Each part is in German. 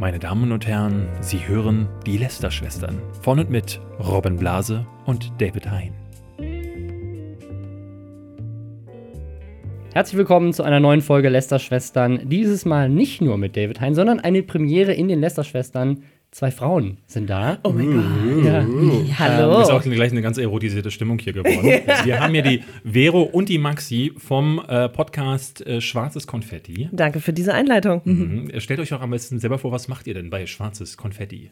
Meine Damen und Herren, Sie hören die Lester-Schwestern von und mit Robin Blase und David Hein. Herzlich willkommen zu einer neuen Folge Lester-Schwestern. Dieses Mal nicht nur mit David Hein, sondern eine Premiere in den Lester-Schwestern. Zwei Frauen sind da. Oh mein Gott. Ja. Hallo. Ist auch gleich eine ganz erotisierte Stimmung hier geworden. Wir haben hier die Vero und die Maxi vom äh, Podcast äh, Schwarzes Konfetti. Danke für diese Einleitung. Mhm. Stellt euch auch am besten selber vor, was macht ihr denn bei Schwarzes Konfetti?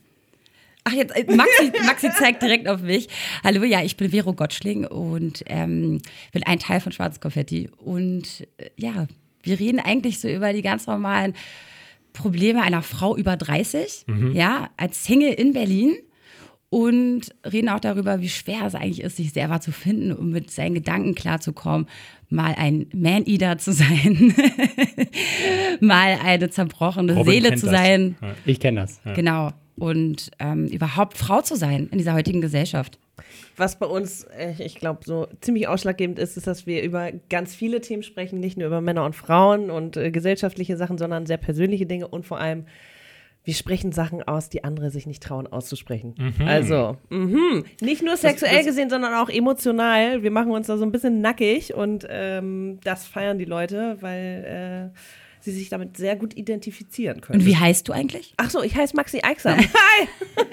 Ach, jetzt, äh, Maxi, Maxi zeigt direkt auf mich. Hallo, ja, ich bin Vero Gottschling und ähm, bin ein Teil von Schwarzes Konfetti. Und äh, ja, wir reden eigentlich so über die ganz normalen Probleme einer Frau über 30, ja, als Single in Berlin. Und reden auch darüber, wie schwer es eigentlich ist, sich selber zu finden und mit seinen Gedanken klarzukommen, mal ein Man-Eater zu sein, mal eine zerbrochene Robin Seele zu das. sein. Ja. Ich kenne das. Genau. Und ähm, überhaupt Frau zu sein in dieser heutigen Gesellschaft. Was bei uns, äh, ich glaube, so ziemlich ausschlaggebend ist, ist, dass wir über ganz viele Themen sprechen, nicht nur über Männer und Frauen und äh, gesellschaftliche Sachen, sondern sehr persönliche Dinge und vor allem, wir sprechen Sachen aus, die andere sich nicht trauen auszusprechen. Also, mhm. nicht nur sexuell das- gesehen, sondern auch emotional. Wir machen uns da so ein bisschen nackig und ähm, das feiern die Leute, weil äh, sie sich damit sehr gut identifizieren können. Und wie heißt du eigentlich? Ach so, ich heiße Maxi Eichsam. Hi!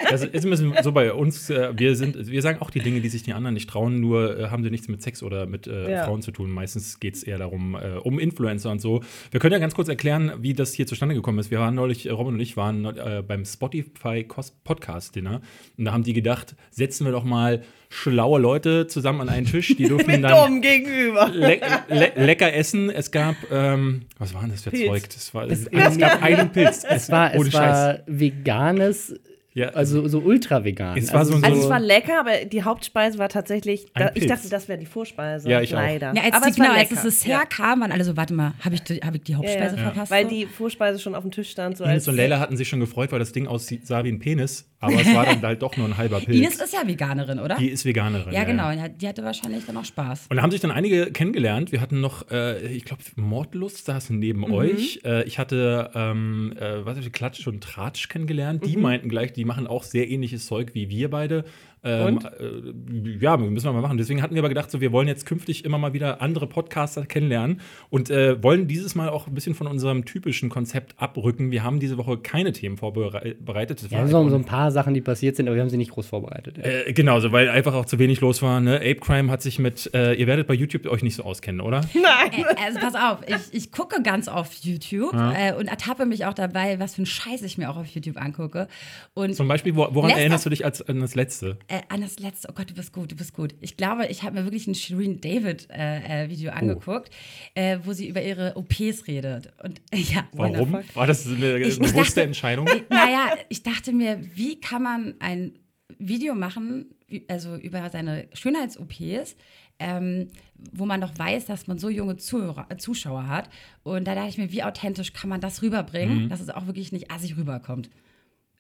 Das ist ein bisschen so bei uns. Äh, wir, sind, wir sagen auch die Dinge, die sich die anderen nicht trauen, nur äh, haben sie nichts mit Sex oder mit äh, Ja. Frauen zu tun. Meistens geht es eher darum, äh, um Influencer und so. Wir können ja ganz kurz erklären, wie das hier zustande gekommen ist. Wir waren neulich, äh, Robin und ich waren äh, beim Spotify Podcast Dinner und da haben die gedacht, setzen wir doch mal schlaue Leute zusammen an einen Tisch. Die durften Mit dann dumm gegenüber. le le lecker essen. Es gab, ähm, was war denn das für Pilz. Das war, es, es gab einen Pilz. Es war, es war veganes, Ja, also so ultra vegan. Es war so ein- Also es war lecker, aber die Hauptspeise war tatsächlich, da, ich dachte, das wäre die Vorspeise. Ja, ich auch. leider. Ja, als, aber die, es war genau, als das Dessert kam, waren alle so, warte mal, habe ich, die- hab ich die Hauptspeise ja. verpasst? Weil so? die Vorspeise schon auf dem Tisch stand. So Ines als, und Leila hatten sich schon gefreut, weil das Ding aussah wie ein Penis, aber es war dann halt doch nur ein halber Pilz. Ines ist ja Veganerin, oder? die ist Veganerin. ja, genau. Ja, Die hatte wahrscheinlich dann auch Spaß. Und da haben sich dann einige kennengelernt. Wir hatten noch, äh, ich glaube, Mordlust saß neben Mhm. euch. Äh, ich hatte, ähm, äh, was ich, Klatsch und Tratsch kennengelernt. Mhm. Die meinten gleich, die machen auch sehr ähnliches Zeug wie wir beide. Ähm, Und? Äh, ja, müssen wir mal machen. Deswegen hatten wir aber gedacht, so, wir wollen jetzt künftig immer mal wieder andere Podcaster kennenlernen und äh, wollen dieses Mal auch ein bisschen von unserem typischen Konzept abrücken. Wir haben diese Woche keine Themen vorbereitet. Das Ja, so, einfach so ein paar Sachen, die passiert sind, aber wir haben sie nicht groß vorbereitet. Ja. äh, genau, so, weil einfach auch zu wenig los war. Ne? Ape Crime hat sich mit, äh, ihr werdet bei YouTube euch nicht so auskennen, oder? Äh, also pass auf, ich, ich gucke ganz oft YouTube äh, und ertappe mich auch dabei, was für einen Scheiß ich mir auch auf YouTube angucke. Und Zum Beispiel, wo, woran erinnerst du dich als, an das letzte? Äh, an das letzte, oh Gott, du bist gut, du bist gut. Ich glaube, ich habe mir wirklich ein Shireen David äh, äh, Video angeguckt, äh, wo sie über ihre OPs redet. Und ja, Warum? wundervoll. War das eine Ich- ich bewusste dachte- Entscheidung? Naja, ich dachte mir, wie kann man ein Video machen, also über seine Schönheits-OPs, ähm, wo man doch weiß, dass man so junge Zuhörer, Zuschauer hat. Und da dachte ich mir, wie authentisch kann man das rüberbringen, dass es auch wirklich nicht assig rüberkommt.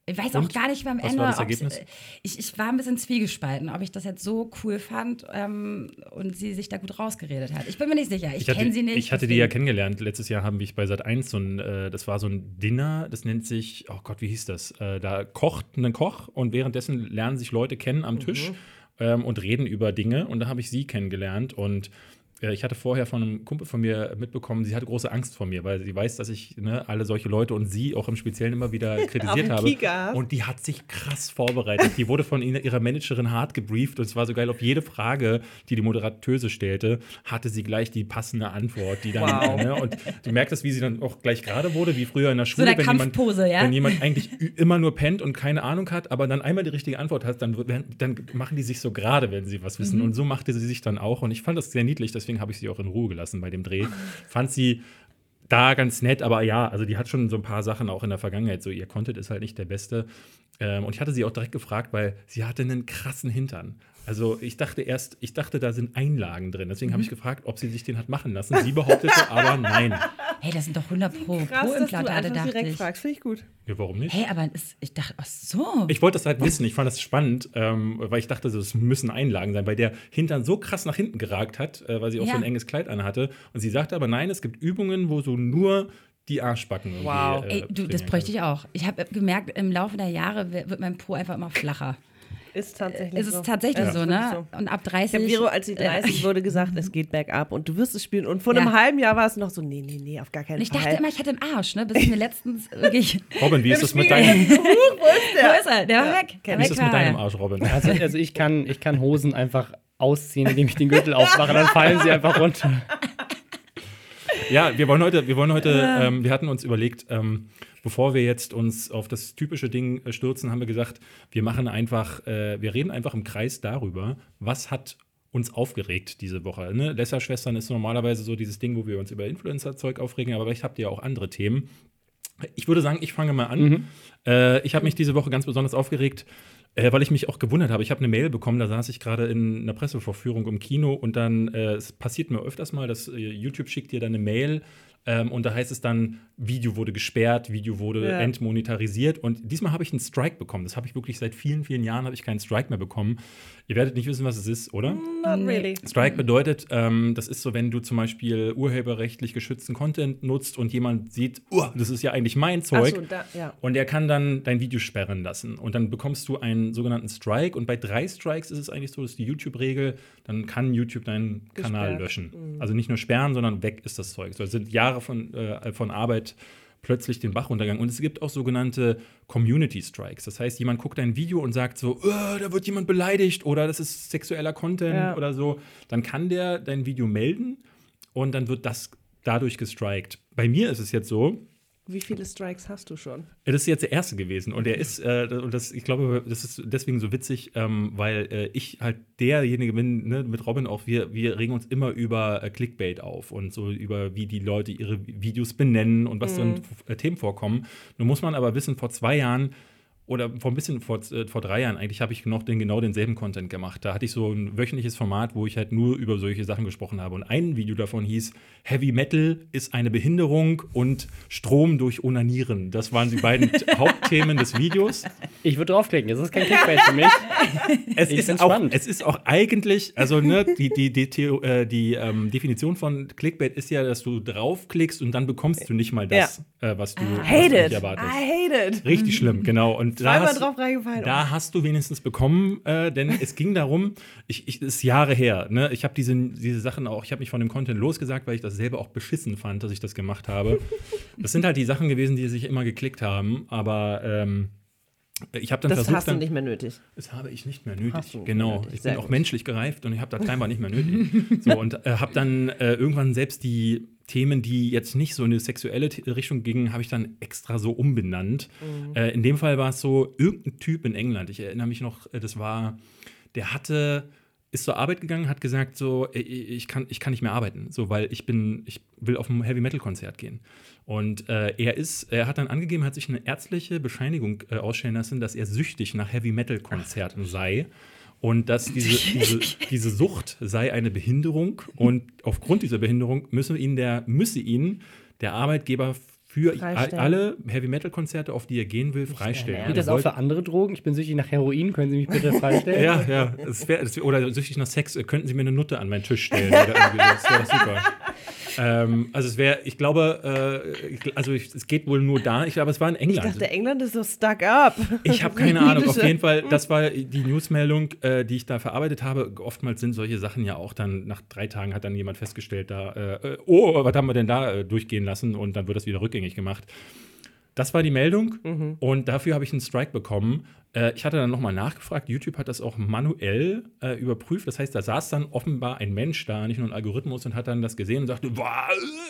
Ich weiß auch Mhm. Und? gar nicht mehr am Was Ende, war das Ergebnis? äh, ich, ich war ein bisschen zwiegespalten, ob ich das jetzt so cool fand ähm, und sie sich da gut rausgeredet hat. Ich bin mir nicht sicher. Ich, hatte, kenne sie nicht. ich hatte die ja deswegen- kennengelernt. Letztes Jahr haben wir bei Sat 1 so ein, äh, das war so ein Dinner, das nennt sich, oh Gott, wie hieß das? Äh, da kocht ein Koch und währenddessen lernen sich Leute kennen am Tisch ähm, und reden über Dinge. Und da habe ich sie kennengelernt und ich hatte vorher von einem Kumpel von mir mitbekommen, sie hatte große Angst vor mir, weil sie weiß, dass ich ne, alle solche Leute und sie auch im Speziellen immer wieder kritisiert habe. Und die hat sich krass vorbereitet. Die wurde von ihrer Managerin hart gebrieft und es war so geil. Auf jede Frage, die die Moderatöse stellte, hatte sie gleich die passende Antwort. Die dann, Wow. ne, und du merktest, wie sie dann auch gleich gerade wurde, wie früher in der Schule, der wenn, jemand, ja? wenn jemand eigentlich immer nur pennt und keine Ahnung hat, aber dann einmal die richtige Antwort hat, dann, dann machen die sich so gerade, wenn sie was Mhm. wissen. Und so machte sie sich dann auch. Und ich fand das sehr niedlich, deswegen habe ich sie auch in Ruhe gelassen bei dem Dreh. Fand sie da ganz nett, aber ja, also die hat schon so ein paar Sachen auch in der Vergangenheit. So, ihr Content ist halt nicht der beste. Ähm, und ich hatte sie auch direkt gefragt, weil sie hatte einen krassen Hintern. Also ich dachte erst, ich dachte, da sind Einlagen drin. Deswegen habe ich gefragt, ob sie sich den hat machen lassen. Sie behauptete aber nein. Hey, das sind doch 100 Pro Krass, dass du dachte direkt ich. fragst. Finde ich gut. Ja, warum nicht? Hey, aber es, ich dachte, ach so. Ich wollte das halt wissen. Ich fand das spannend, ähm, weil ich dachte, es müssen Einlagen sein, weil der Hintern so krass nach hinten geragt hat, äh, weil sie auch Ja. so ein enges Kleid anhatte. Und sie sagte aber, nein, es gibt Übungen, wo so nur die Arschbacken. irgendwie, Wow. äh, Ey, du, das bräuchte ich auch. Ich habe gemerkt, im Laufe der Jahre wird wird mein Po einfach immer flacher. Ist tatsächlich Es ist so. tatsächlich Ja. so, ne? Und ab Ich 30. habe Vero, als sie 30 wurde, gesagt, es geht bergab und du wirst es spielen. Und vor einem Ja. halben Jahr war es noch so, nee, nee, nee, auf gar keinen Und ich Fall. dachte immer, ich hätte einen Arsch, ne? Bis ich mir letztens wirklich. Robin, wie ist das mit deinem, Wo ist der? Wo ist er? Der war weg. Wie ist das mit deinem. Arsch, Robin? Also, also ich, kann, ich kann Hosen einfach ausziehen, indem ich den Gürtel aufmache, dann fallen sie einfach runter. Ja, wir wollen heute, wir wollen heute, ähm, wir hatten uns überlegt, ähm, bevor wir jetzt uns auf das typische Ding äh, stürzen, haben wir gesagt, wir machen einfach, äh, wir reden einfach im Kreis darüber, was hat uns aufgeregt diese Woche. Ne? Lesser-Schwestern ist normalerweise so dieses Ding, wo wir uns über Influencer-Zeug aufregen, aber vielleicht habt ihr ja auch andere Themen. Ich würde sagen, ich fange mal an. Äh, ich habe mich diese Woche ganz besonders aufgeregt, äh, weil ich mich auch gewundert habe. Ich habe eine Mail bekommen, da saß ich gerade in einer Pressevorführung im Kino und dann, äh, es passiert mir öfters mal, dass äh, YouTube schickt dir dann eine Mail ähm, und da heißt es dann, Video wurde gesperrt, Video wurde Ja. entmonetarisiert und diesmal habe ich einen Strike bekommen. Das habe ich wirklich seit vielen, vielen Jahren habe ich keinen Strike mehr bekommen. Ihr werdet nicht wissen, was es ist, oder? Not really. Strike bedeutet, ähm, das ist so, wenn du zum Beispiel urheberrechtlich geschützten Content nutzt und jemand sieht, oh, das ist ja eigentlich mein Zeug. Ach so, da, ja. Und er kann dann dein Video sperren lassen. Und dann bekommst du einen sogenannten Strike. Und bei drei Strikes ist es eigentlich so, das ist die YouTube-Regel, dann kann YouTube deinen Kanal Gesperrt. löschen. Also nicht nur sperren, sondern weg ist das Zeug. So es sind Jahre von, äh, von Arbeit plötzlich den Bach runtergegangen. Und es gibt auch sogenannte Community Strikes. Das heißt, jemand guckt ein Video und sagt so, "Oh, da wird jemand beleidigt oder das ist sexueller Content Ja. oder so. Dann kann der dein Video melden und dann wird das dadurch gestrikt. Bei mir ist es jetzt so, Wie viele Strikes hast du schon? das ist jetzt der erste gewesen und er ist, äh, und das, ich glaube, das ist deswegen so witzig, ähm, weil äh, ich halt derjenige bin, ne, mit Robin auch, wir, wir regen uns immer über äh, Clickbait auf und so über, wie die Leute ihre Videos benennen und was dann äh, Themen vorkommen. Nun muss man aber wissen, vor zwei Jahren oder vor ein bisschen vor, äh, vor drei Jahren eigentlich habe ich noch den, genau denselben Content gemacht. Da hatte ich so ein wöchentliches Format, wo ich halt nur über solche Sachen gesprochen habe. Und ein Video davon hieß Heavy Metal ist eine Behinderung und Strom durch Onanieren. Das waren die beiden Hauptthemen des Videos. Ich würde draufklicken, das ist kein Clickbait für mich. Es Ich ist, auch, spannend. es ist auch eigentlich, also ne, die, die, die, Theo, äh, die ähm, Definition von Clickbait ist ja, dass du draufklickst und dann bekommst du nicht mal das, äh, was du, was du Hate nicht it. erwartest. I hate it. Richtig schlimm, genau. Und da hast, drauf reingefallen. da hast du wenigstens bekommen, äh, denn es ging darum, ich, ich das ist Jahre her, ne? Ich habe diese, diese Sachen auch, ich habe mich von dem Content losgesagt, weil ich das selber auch beschissen fand, dass ich das gemacht habe. Das sind halt die Sachen gewesen, die sich immer geklickt haben, aber ähm, ich habe dann das versucht, hast du nicht mehr nötig. das habe ich nicht mehr nötig. Genau. nötig. Ich bin auch gut. menschlich gereift und ich habe das scheinbar nicht mehr nötig. So, und äh, habe dann äh, irgendwann selbst die Themen, die jetzt nicht so in eine sexuelle Richtung gingen, habe ich dann extra so umbenannt. Mhm. Äh, in dem Fall war es so, irgendein Typ in England, ich erinnere mich noch, äh, das war, der hatte ist zur Arbeit gegangen, hat gesagt so, ich kann, ich kann nicht mehr arbeiten, so, weil ich bin, ich will auf ein Heavy Metal Konzert gehen. Und äh, er ist, er hat dann angegeben, hat sich eine ärztliche Bescheinigung äh, ausstellen lassen, dass er süchtig nach Heavy Metal Konzerten sei. Und dass diese, diese, diese Sucht sei eine Behinderung und aufgrund dieser Behinderung müsse ihn der, müsse ihn der Arbeitgeber für alle Heavy Metal Konzerte, auf die er gehen will, freistellen. Gilt das Er auch für andere Drogen? Ich bin süchtig nach Heroin, können Sie mich bitte freistellen? ja, ja. Es wär, es wär, oder süchtig nach Sex, könnten Sie mir eine Nutte an meinen Tisch stellen? Oder. Das wäre super. Ähm, also es wäre, ich glaube, äh, ich, also ich, es geht wohl nur da. Ich glaube, es war in Ich England. dachte, England ist so stuck up. Ich habe keine Ahnung. Auf jeden Fall, das war die Newsmeldung, äh, die ich da verarbeitet habe. Oftmals sind solche Sachen ja auch dann, nach drei Tagen hat dann jemand festgestellt, da, äh, äh, oh, was haben wir denn da äh, durchgehen lassen? Und dann wird das wieder rückgängig gemacht. Das war die Meldung Mhm. und dafür habe ich einen Strike bekommen. Äh, ich hatte dann nochmal nachgefragt. YouTube hat das auch manuell äh, überprüft. Das heißt, da saß dann offenbar ein Mensch da, nicht nur ein Algorithmus, und hat dann das gesehen und sagte, äh,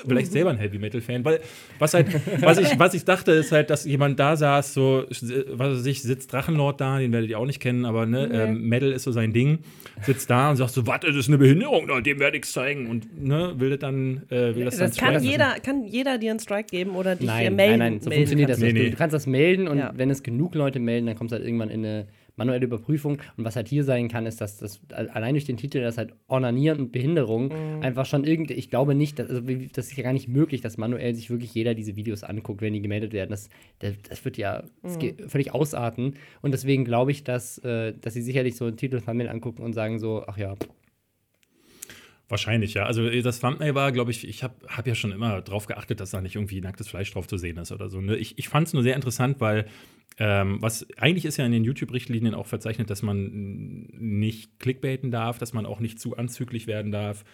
vielleicht selber ein Heavy Metal Fan. Weil was halt, was ich, was ich dachte, ist halt, dass jemand da saß, so, was weiß ich, sitzt Drachenlord da, den werdet ihr auch nicht kennen, aber ne, ähm, Metal ist so sein Ding, sitzt da und sagt so, was, das ist eine Behinderung, na, dem werde ich zeigen und ne, will das dann, äh, will das, dann Das kann striken. jeder, kann jeder dir einen Strike geben oder dich Nein, melden. nein, nein, so melden funktioniert das nicht. Nee, nee. Du kannst das melden und Ja. wenn es genug Leute melden, dann kommt es halt irgendwann in eine manuelle Überprüfung. Und was halt hier sein kann, ist, dass das allein durch den Titel, dass halt Ornanieren und Behinderung Mhm. einfach schon irgendwie, ich glaube nicht, dass, also das ist ja gar nicht möglich, dass manuell sich wirklich jeder diese Videos anguckt, wenn die gemeldet werden. Das, das, das wird ja das Mhm. völlig ausarten. Und deswegen glaube ich, dass, äh, dass sie sicherlich so einen Titel Thumbnail angucken und sagen so, ach ja, Wahrscheinlich, ja. Also äh, das Thumbnail war, glaube ich, ich habe hab ja schon immer drauf geachtet, dass da nicht irgendwie nacktes Fleisch drauf zu sehen ist oder so. Ne? Ich, ich fand es nur sehr interessant, weil ähm, was eigentlich ist ja in den YouTube-Richtlinien auch verzeichnet, dass man nicht clickbaiten darf, dass man auch nicht zu anzüglich werden darf.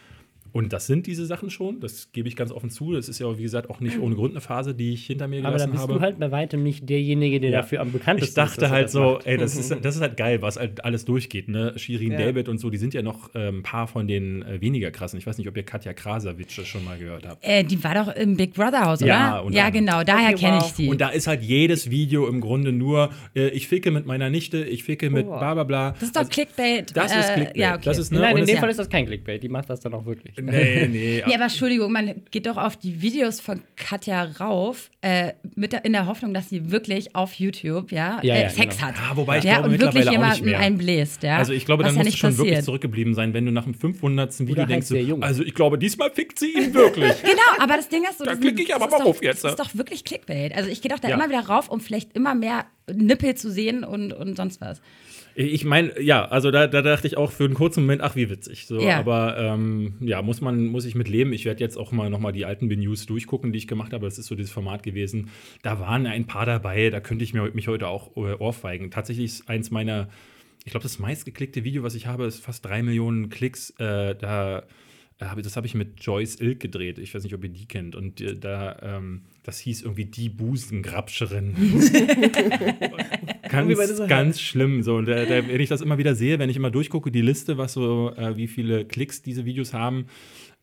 Und das sind diese Sachen schon, das gebe ich ganz offen zu. Das ist ja, wie gesagt, auch nicht ohne Grund eine Phase, die ich hinter mir Aber gelassen dann bist habe. du halt bei weitem nicht derjenige, der Ja. dafür am bekanntesten Ich dachte ist. halt das so, macht. ey, das ist, das ist halt geil, was halt alles durchgeht, ne? Shirin Ja. David und so, die sind ja noch ähm, ein paar von den äh, weniger krassen. Ich weiß nicht, ob ihr Katja Krasavitsch schon mal gehört habt. Äh, die war doch im Big Brother Haus, Ja, oder? Ja, genau, daher Okay, kenne wow. ich die. Und da ist halt jedes Video im Grunde nur, äh, ich ficke mit meiner Nichte, ich ficke mit Oh. bla bla bla. das ist doch Clickbait. Das ist äh, Clickbait. Ja, okay. Das ist, ne? Nein, in dem ja. Fall ist das kein Clickbait. Die macht das dann auch wirklich. Nee, nee. Nee, aber Entschuldigung, man geht doch auf die Videos von Katja rauf, äh, mit der, in der Hoffnung, dass sie wirklich auf YouTube ja, Ja, äh, ja, Sex genau. hat. Ja, wobei ich ja, glaube und wirklich jemanden einbläst. Ja? Also ich glaube, Was dann ja musst du nicht schon passiert. wirklich zurückgeblieben sein, wenn du nach dem 500. Video Oder halt denkst, du, also ich glaube, diesmal fickt sie ihn wirklich. Genau, aber das Ding ist so. Da das klicke ist- ich aber mal doch, auf jetzt, Das ist doch wirklich Clickbait. Also ich gehe doch da Ja. immer wieder rauf, um vielleicht immer mehr Nippel zu sehen und, und sonst was. Ich meine, ja, also da, da dachte ich auch für einen kurzen Moment, ach, wie witzig. So, Ja. Aber ähm, ja, muss man, muss ich mit leben. Ich werde jetzt auch mal nochmal die alten B-News durchgucken, die ich gemacht habe. Das ist so dieses Format gewesen. Da waren ein paar dabei, da könnte ich mir, mich heute auch äh, ohrfeigen. Tatsächlich ist eins meiner, ich glaube, das meistgeklickte Video, was ich habe, ist fast drei Millionen Klicks. Äh, da äh, das habe ich mit Joyce Ilk gedreht. Ich weiß nicht, ob ihr die kennt. Und äh, da, ähm, das hieß irgendwie die Busengrabscherin. Ganz, ganz schlimm. So, da, da, wenn ich das immer wieder sehe, wenn ich immer durchgucke, die Liste, was so, äh, wie viele Klicks diese Videos haben,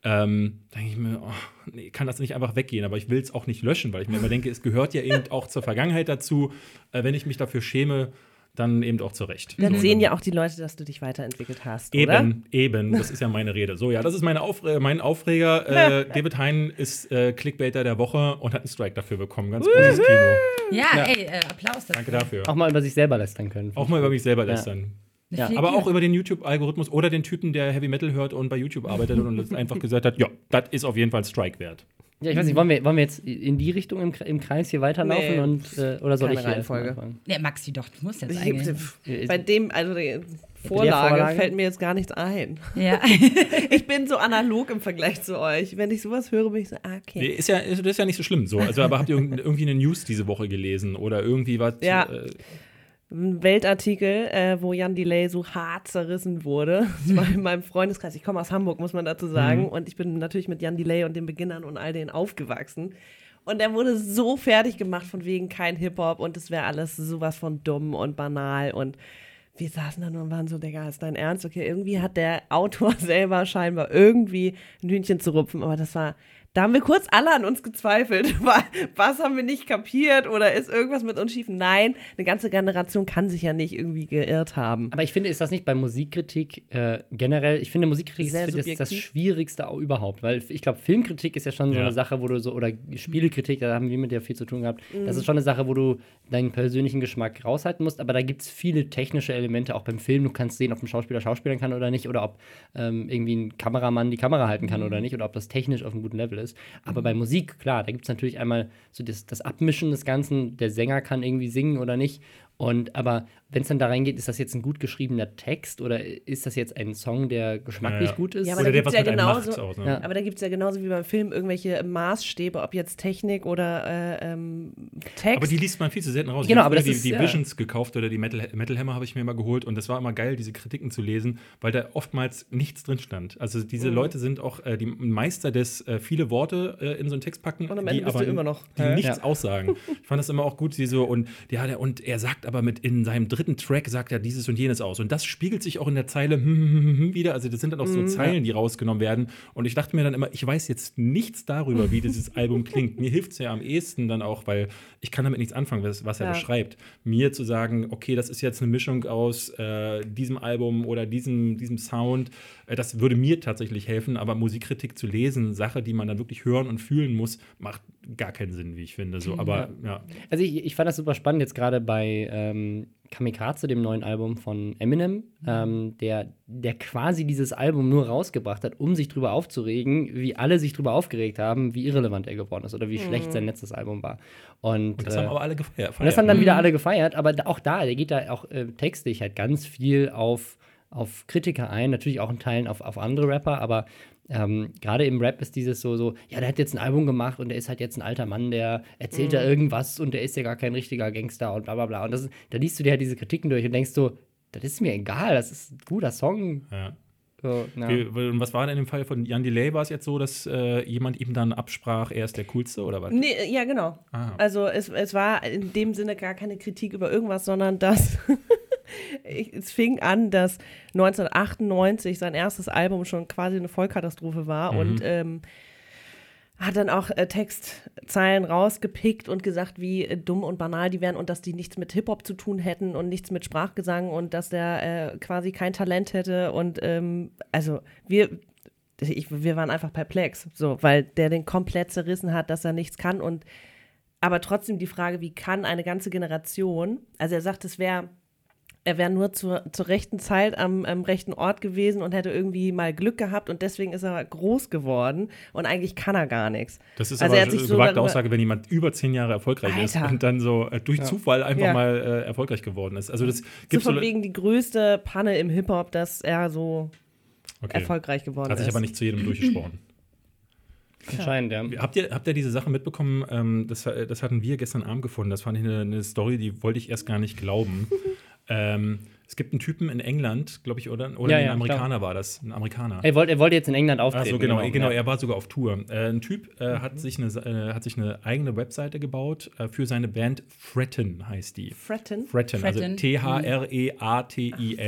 ähm, denke ich mir, oh, nee, kann das nicht einfach weggehen. Aber ich will es auch nicht löschen, weil ich mir immer denke, es gehört ja eben auch zur Vergangenheit dazu. Äh, wenn ich mich dafür schäme, dann eben auch zurecht. Dann So, sehen ja auch die Leute, dass du dich weiterentwickelt hast, oder? Eben, eben, das ist ja meine Rede. So, ja, das ist meine Aufre mein Aufreger. Äh, David Hein ist äh, Clickbaiter der Woche und hat einen Strike dafür bekommen. Ganz großes Kino. Ja, ey, äh, Applaus dafür. Danke dafür. Auch mal über sich selber lästern können. Auch mal über mich selber lästern. Ja, viel- Aber auch über den YouTube-Algorithmus oder den Typen, der Heavy Metal hört und bei YouTube arbeitet und einfach gesagt hat, ja, das ist auf jeden Fall Strike wert. Ja, ich weiß nicht, wollen wir, wollen wir jetzt in die Richtung im, im Kreis hier weiterlaufen Nee. und äh, oder soll Keine ich hier Reihenfolge. Ja, Maxi, doch, du musst jetzt Ich, eigentlich. bei dem, also die Vorlage, Vorlage? fällt mir jetzt gar nichts ein. Ja. Ich bin so analog im Vergleich zu euch. Wenn ich sowas höre, bin ich so, ah, Nee, okay. Ist ja, ist, das ist ja nicht so schlimm so. Also, aber habt ihr irgend- irgendwie eine News diese Woche gelesen oder irgendwie was? Ja. Äh, Ein Weltartikel, äh, wo Jan Delay so hart zerrissen wurde. Das war in meinem Freundeskreis. Ich komme aus Hamburg, muss man dazu sagen. Und ich bin natürlich mit Jan Delay und den Beginnern und all denen aufgewachsen. Und er wurde so fertig gemacht von wegen kein Hip-Hop und es wäre alles sowas von dumm und banal und wir saßen da nur und waren so, Digga, ist dein Ernst? Okay, irgendwie hat der Autor selber scheinbar irgendwie ein Hühnchen zu rupfen, aber das war, da haben wir kurz alle an uns gezweifelt. Wa- Was haben wir nicht kapiert oder ist irgendwas mit uns schief? Nein, eine ganze Generation kann sich ja nicht irgendwie geirrt haben. Aber ich finde, ist das nicht bei Musikkritik äh, generell, ich finde, Musikkritik Sehr ist das, das. Schwierigste auch überhaupt, weil ich glaube, Filmkritik ist ja schon so Ja. eine Sache, wo du so, oder Spielekritik, da haben wir mit ja viel zu tun gehabt. Das Mhm. ist schon eine Sache, wo du deinen persönlichen Geschmack raushalten musst, aber da gibt es viele technische Elemente, auch beim Film. Du kannst sehen, ob ein Schauspieler schauspielern kann oder nicht, oder ob ähm, irgendwie ein Kameramann die Kamera halten kann Mhm. oder nicht, oder ob das technisch auf einem guten Level ist. Aber bei Musik, klar, da gibt es natürlich einmal so das, das Abmischen des Ganzen, der Sänger kann irgendwie singen oder nicht. Und aber wenn es dann da reingeht, ist das jetzt ein gut geschriebener Text oder ist das jetzt ein Song, der geschmacklich Ja. gut ist? Ja, aber oder da der gibt's was ja genauso- macht. Aus, ne? Ja. Aber da gibt es ja genauso wie beim Film irgendwelche Maßstäbe, ob jetzt Technik oder äh, ähm, Text. Aber die liest man viel zu selten raus. Genau, ich aber das früher ist, die, die ja. Visions gekauft oder die Metal, Metal Hammer habe ich mir mal geholt und das war immer geil, diese Kritiken zu lesen, weil da oftmals nichts drin stand. Also Mhm. diese Leute sind auch äh, die Meister des äh, viele Worte äh, in so einen Text packen, Und am die Ende bist aber immer noch, die hä? nichts Ja. aussagen. Ich fand das immer auch gut, sie so und ja, der, und er sagt aber mit in seinem dritten Track sagt er dieses und jenes aus und das spiegelt sich auch in der Zeile hm, hm, hm, hm, wieder. Also das sind dann auch Mhm. so Zeilen, die rausgenommen werden und ich dachte mir dann immer, ich weiß jetzt nichts darüber, wie dieses Album klingt. Mir hilft es ja am ehesten dann auch, weil ich kann damit nichts anfangen, was, was er Ja. beschreibt. Mir zu sagen, okay, das ist jetzt eine Mischung aus äh, diesem Album oder diesem, diesem Sound, äh, das würde mir tatsächlich helfen, aber Musikkritik zu lesen, Sache, die man dann wirklich hören und fühlen muss, macht gar keinen Sinn, wie ich finde. So, aber ja. Also ich, ich fand das super spannend jetzt gerade bei ähm, Kamikaze, dem neuen Album von Eminem, ähm, der, der quasi dieses Album nur rausgebracht hat, um sich drüber aufzuregen, wie alle sich drüber aufgeregt haben, wie irrelevant er geworden ist oder wie schlecht sein letztes Album war. Und, Und das äh, haben aber alle gefeiert. und das haben dann wieder alle gefeiert, aber auch da, der geht da auch äh, textlich halt ganz viel auf auf Kritiker ein, natürlich auch in Teilen auf, auf andere Rapper, aber ähm, gerade im Rap ist dieses so, so, ja, der hat jetzt ein Album gemacht und der ist halt jetzt ein alter Mann, der erzählt da irgendwas und der ist ja gar kein richtiger Gangster und bla bla bla. Und das, da liest du dir halt diese Kritiken durch und denkst so, das ist mir egal, das ist ein guter Song. Ja. So, ja. Und was war denn im Fall von Jan Delay? War es jetzt so, dass äh, jemand ihm dann absprach, er ist der Coolste oder was? Nee, ja, genau. Ah. Also es, es war in dem Sinne gar keine Kritik über irgendwas, sondern dass es fing an, dass 1998 sein erstes Album schon quasi eine Vollkatastrophe war Mhm. und ähm, hat dann auch äh, Textzeilen rausgepickt und gesagt, wie äh, dumm und banal die wären und dass die nichts mit Hip-Hop zu tun hätten und nichts mit Sprachgesang und dass der äh, quasi kein Talent hätte und ähm, also wir ich, wir waren einfach perplex, so, weil der den komplett zerrissen hat, dass er nichts kann und aber trotzdem die Frage, wie kann eine ganze Generation, also er sagt, es wäre, er wäre nur zur, zur rechten Zeit am, am rechten Ort gewesen und hätte irgendwie mal Glück gehabt und deswegen ist er groß geworden und eigentlich kann er gar nichts. Das ist Also aber er eine so gewagte Aussage, wenn jemand über zehn Jahre erfolgreich ist Alter. und dann so äh, durch Zufall einfach Ja. mal äh, erfolgreich geworden ist. Also das So gibt so von wegen die größte Panne im Hip-Hop, dass er so okay. erfolgreich geworden Hat sich ist. aber nicht zu jedem durchgesprochen. Anscheinend, ja. Habt ihr, habt ihr diese Sache mitbekommen? Ähm, das, das hatten wir gestern Abend gefunden. Das fand ich eine, eine Story, die wollte ich erst gar nicht glauben. ähm, es gibt einen Typen in England, glaube ich, oder? Oder Ja, ein ja, Amerikaner war das. Ein Amerikaner. Er wollte, er wollte jetzt in England auftreten. Also genau, genau, ja. Mhm. er war sogar auf Tour. Äh, ein Typ äh, hat, sich eine, äh, hat sich eine eigene Webseite gebaut äh, für seine Band Fretten, heißt die. Fretten? Fretten, also. T-H-R-E-A-T-I-N.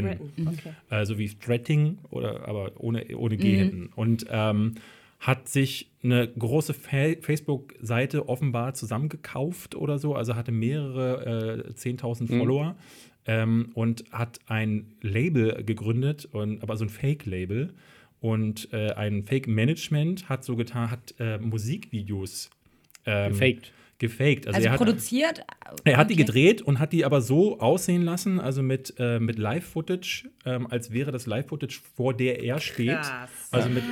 Fretten, okay. Also wie Threating, oder, aber ohne, ohne G hinten. Und ähm, hat sich eine große Fa Facebook-Seite offenbar zusammengekauft oder so, also hatte mehrere äh, 10.000 Follower ähm, und hat ein Label gegründet, und, aber so ein Fake-Label. Und äh, ein Fake-Management hat so getan, hat äh, Musikvideos ähm, Gefaked. Gefaked. Also, Also er hat, produziert. er hat die Okay. gedreht und hat die aber so aussehen lassen, also mit, äh, mit Live-Footage, ähm, als wäre das Live-Footage, vor der er steht. Krass. Also mit,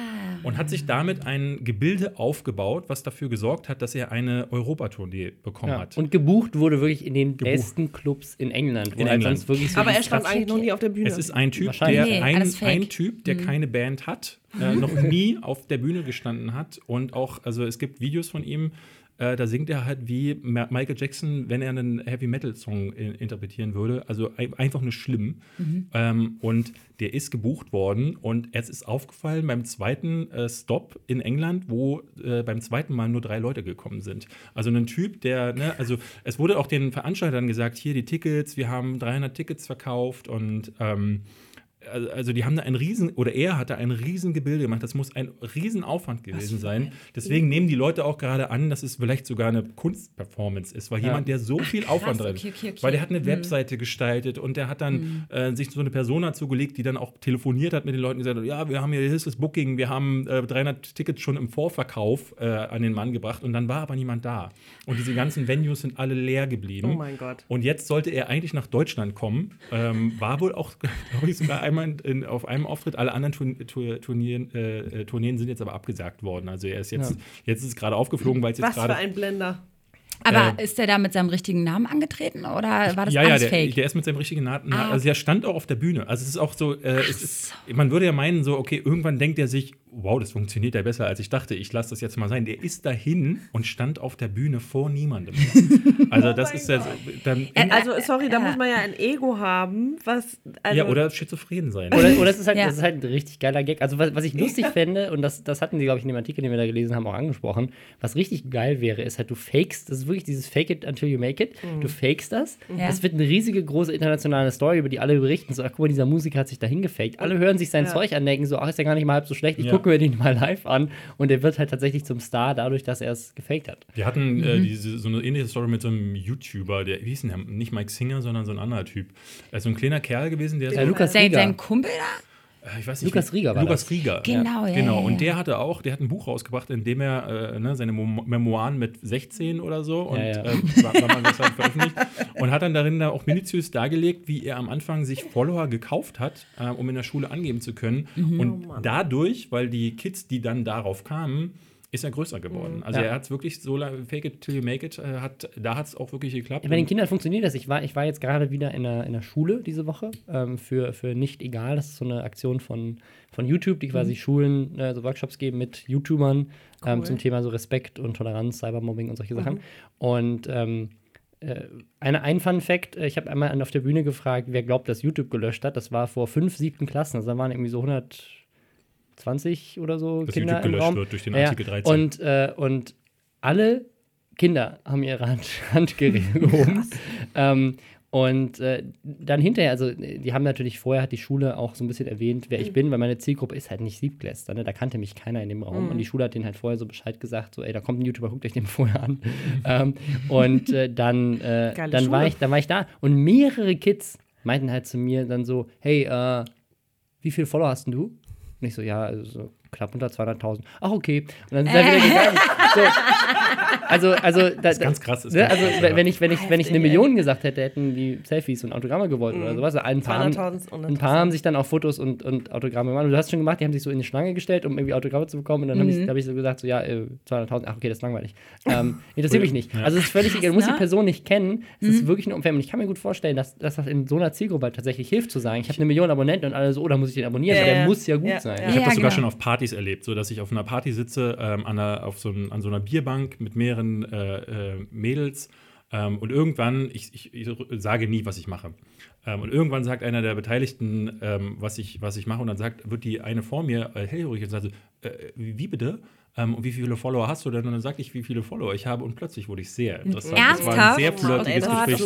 und hat sich damit ein Gebilde aufgebaut, was dafür gesorgt hat, dass er eine Europatournee bekommen Ja. hat. Und gebucht wurde wirklich in den besten Clubs in England. Wo In England. sonst wirklich so Aber die er stand eigentlich noch nie auf der Bühne. es ist ein Typ, der, Nee, ein, ein Typ, der keine Band hat, äh, noch nie auf der Bühne gestanden hat und auch, also es gibt Videos von ihm, äh, da singt er halt wie Michael Jackson, wenn er einen Heavy Metal Song in interpretieren würde, also ein einfach nur schlimm. Ähm, und der ist gebucht worden und es ist aufgefallen beim zweiten äh, Stop in England, wo äh, beim zweiten Mal nur drei Leute gekommen sind. Also ein Typ, der, ne, also es wurde auch den Veranstaltern gesagt, hier die Tickets, wir haben 300 Tickets verkauft und ähm, also- also die haben da ein riesen, oder er hat da ein riesen Gebilde gemacht. Das muss ein riesen Aufwand gewesen sein. Deswegen nehmen die Leute auch gerade an, dass es vielleicht sogar eine Kunstperformance ist, weil jemand, der so viel Aufwand drin okay, okay, okay. weil der hat eine Webseite gestaltet und der hat dann äh, sich so eine Persona zugelegt, die dann auch telefoniert hat mit den Leuten und gesagt hat, ja, wir haben hier das Booking, wir haben äh, 300 Tickets schon im Vorverkauf äh, an den Mann gebracht und dann war aber niemand da. Und diese ganzen Venues sind alle leer geblieben. Oh mein Gott. Und jetzt sollte er eigentlich nach Deutschland kommen. Ähm, war wohl auch, glaube ich, sogar einmal in, auf einem Auftritt. Alle anderen Turn Tour Turnieren, äh, äh, Tourneen sind jetzt aber abgesagt worden. Also er ist jetzt, jetzt ist es gerade aufgeflogen, weil es jetzt Was für gerade. ein Blender. Aber Äh, ist der da mit seinem richtigen Namen angetreten oder war das ja, ja, alles der, fake? der ist mit seinem richtigen Namen. Ah. Also er stand auch auf der Bühne. Also es ist auch so, äh, es ist, man würde ja meinen, so, okay, irgendwann denkt er sich, wow, das funktioniert ja besser, als ich dachte. Ich lasse das jetzt mal sein. Der ist dahin und stand auf der Bühne vor niemandem. Also das mein ist ja so, dann. Äh, Also, sorry, da muss man ja ein Ego haben, was. Also, ja, oder schizophren sein. Oder, oder es ist halt, Ja. das ist halt ein richtig geiler Gag. Also, was, was ich lustig fände, und das, das hatten sie, glaube ich, in dem Artikel, den wir da gelesen haben, auch angesprochen, was richtig geil wäre, ist halt, du fakest, das ist wirklich dieses Fake it until you make it. Du fakest das. Ja. Das wird eine riesige, große internationale Story, über die alle berichten. So, ach, guck mal, dieser Musiker hat sich dahin gefaked. Alle hören sich sein Ja. Zeug an, denken so, ach, ist ja gar nicht mal halb so schlecht. Ich Ja. Gucke mir den mal live an. Und der wird halt tatsächlich zum Star dadurch, dass er es gefaked hat. Wir hatten Mhm. äh, diese, so eine ähnliche Story mit so einem YouTuber, der, wie hieß denn der? Nicht Mike Singer, sondern so ein anderer Typ. Er ist so ein kleiner Kerl gewesen, der so, Ja, Lukas sein, sein Kumpel da? Äh, ich weiß nicht, Lukas Rieger war Lukas das. Rieger. Genau, ja, Genau, und der hatte auch, der hat ein Buch rausgebracht, in dem er äh, ne, seine Memo Memoiren mit 16 oder so und Ja, ja. Äh, war, war mal veröffentlicht und hat dann darin da auch minutiös dargelegt, wie er am Anfang sich Follower gekauft hat, äh, um in der Schule angeben zu können Mhm. und dadurch, weil die Kids, die dann darauf kamen, ist er größer geworden. Also Ja. er hat es wirklich so lange, fake it till you make it, äh, hat, da hat es auch wirklich geklappt. Ja, bei den Kindern funktioniert das. Ich war, ich war jetzt gerade wieder in der, in der Schule diese Woche ähm, für, für Nicht Egal. Das ist so eine Aktion von, von YouTube, die quasi Schulen äh, so Workshops geben mit YouTubern ähm, Cool. zum Thema so Respekt und Toleranz, Cybermobbing und solche Sachen. Und ähm, äh, eine, ein Fun Fact: äh, Ich habe einmal an- auf der Bühne gefragt, wer glaubt, dass YouTube gelöscht hat. Das war vor fünf, siebten Klassen. Also da waren irgendwie so 120 oder so Dass Kinder YouTube im gelöscht Raum. wird durch den Ja, Artikel 13. Und, äh, und alle Kinder haben ihre Hand, Handgeräte gehoben. Ähm, und äh, dann hinterher, also die haben natürlich vorher hat die Schule auch so ein bisschen erwähnt, wer ich bin, weil meine Zielgruppe ist halt nicht Siebtklässler, ne? da kannte mich keiner in dem Raum. Und die Schule hat denen halt vorher so Bescheid gesagt, so ey, da kommt ein YouTuber, guckt euch den vorher an. ähm, und äh, dann, äh, dann, war ich, dann war ich da und mehrere Kids meinten halt zu mir dann so, hey, äh, wie viele Follower hast denn du? Und ich so, ja, also so knapp unter 200.000. Ach, okay. Und dann sind wir wieder gegangen. So, also, also, da, ist ganz krass, ist ne, ganz also, krass, wenn, ja. ich, wenn ich, wenn ich eine Million gesagt hätte, hätten die Selfies und Autogramme gewollt oder sowas. Ein paar, haben, 200.000 und ein paar haben sich dann auch Fotos und, und Autogramme gemacht. Und du hast schon gemacht, die haben sich so in die Schlange gestellt, um irgendwie Autogramme zu bekommen. Und dann habe ich, hab ich so gesagt, so, ja, äh, 200.000, ach, okay, das ist langweilig. Ähm, interessiert mich nicht. Also, es ist völlig egal. Du musst die ne? Person nicht kennen. Es ist wirklich eine Umfängung. Und ich kann mir gut vorstellen, dass, dass das in so einer Zielgruppe halt tatsächlich hilft, zu sagen, ich habe eine Million Abonnenten und alle so, oh, da muss ich den abonnieren, Ja, weil der ja. muss ja gut Ja, sein. ja. Ich habe Ja, das sogar genau. schon auf Partys erlebt, so dass ich auf einer Party sitze, ähm, an, einer, auf so ein, an so einer Bierbank mit mehreren äh, äh, Mädels ähm, und irgendwann, ich, ich, ich sage nie, was ich mache. Ähm, und irgendwann sagt einer der Beteiligten, ähm, was, ich, was ich mache, und dann sagt, wird die eine vor mir äh, hellhörig und sagt äh, wie bitte? Ähm, und wie viele Follower hast du denn? Und dann sagte ich, wie viele Follower ich habe, und plötzlich wurde ich sehr interessant. Das war ein Ernsthaft? sehr flirtiges ist Gespräch so.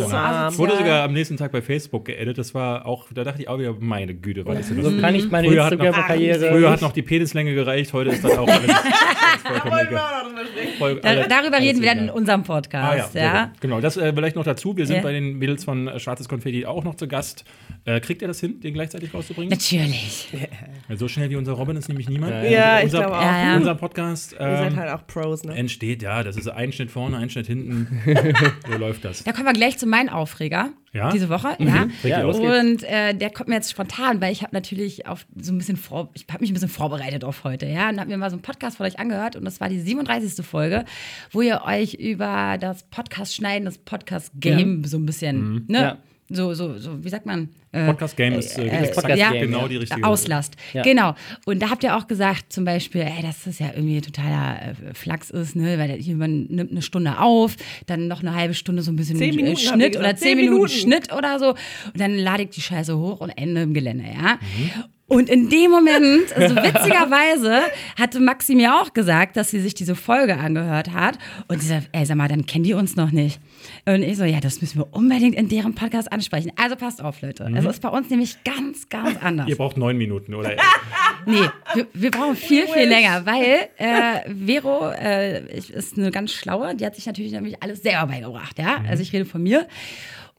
Ich wurde Ja. sogar am nächsten Tag bei Facebook geedit. Das war auch, da dachte ich auch wieder, meine Güte, was ist denn das? So kann ich meine Früher hat noch- Instagram-Karriere. Früher hat noch die Penislänge gereicht, heute ist das auch alles. Voll- Da, alles- darüber reden wir dann in unserem Ah, ja, Podcast, sehr ja. gut. Genau, das äh, vielleicht noch dazu. Wir sind Ja. bei den Mädels von äh, Schwarzes Konfetti auch noch zu Gast. Äh, kriegt ihr das hin, den gleichzeitig rauszubringen? Natürlich. Ja, so schnell wie unser Robin ist nämlich niemand. Ja, ich unser, glaube auch. Ja, ja. Unser Podcast Ihr seid ähm, halt auch Pros, ne? entsteht, ja, das ist ein Schnitt vorne, ein Schnitt hinten. so läuft das. Da kommen wir gleich zu meinem Aufreger Ja? diese Woche. Ja. Ja, geht's. Und äh, der kommt mir jetzt spontan, weil ich habe natürlich auf so ein bisschen vor, ich habe mich ein bisschen vorbereitet auf heute, ja, und habe mir mal so einen Podcast von euch angehört und das war die 37. Folge, wo ihr euch über das Podcast schneiden, das Podcast Game so ein bisschen, ne? Ja. So, so, so, wie sagt man? Äh, Podcast Game ist äh, äh, exakt Podcast-Game, genau ja. die richtige Auslast. Ja. Genau. Und da habt ihr auch gesagt, zum Beispiel, ey, dass das ja irgendwie totaler äh, Flachs ist, ne? Weil jemand nimmt eine Stunde auf, dann noch eine halbe Stunde so ein bisschen Zehn äh, Minuten, Schnitt oder Zehn zehn Minuten, Minuten. Schnitt oder so. Und dann lade ich die Scheiße hoch und Ende im Gelände, ja. Mhm. Und in dem Moment, also witzigerweise, hatte Maxi mir auch gesagt, dass sie sich diese Folge angehört hat. Und sie sagt, ey, sag mal, dann kennen die uns noch nicht. Und ich so, ja, das müssen wir unbedingt in deren Podcast ansprechen. Also passt auf, Leute. Es ist bei uns nämlich ganz, ganz anders. Mhm. Ihr braucht neun Minuten, oder? Nee, wir, wir brauchen viel, viel länger, weil äh, Vero äh, ist eine ganz schlaue, die hat sich natürlich nämlich alles selber beigebracht, ja. Mhm. Also ich rede von mir.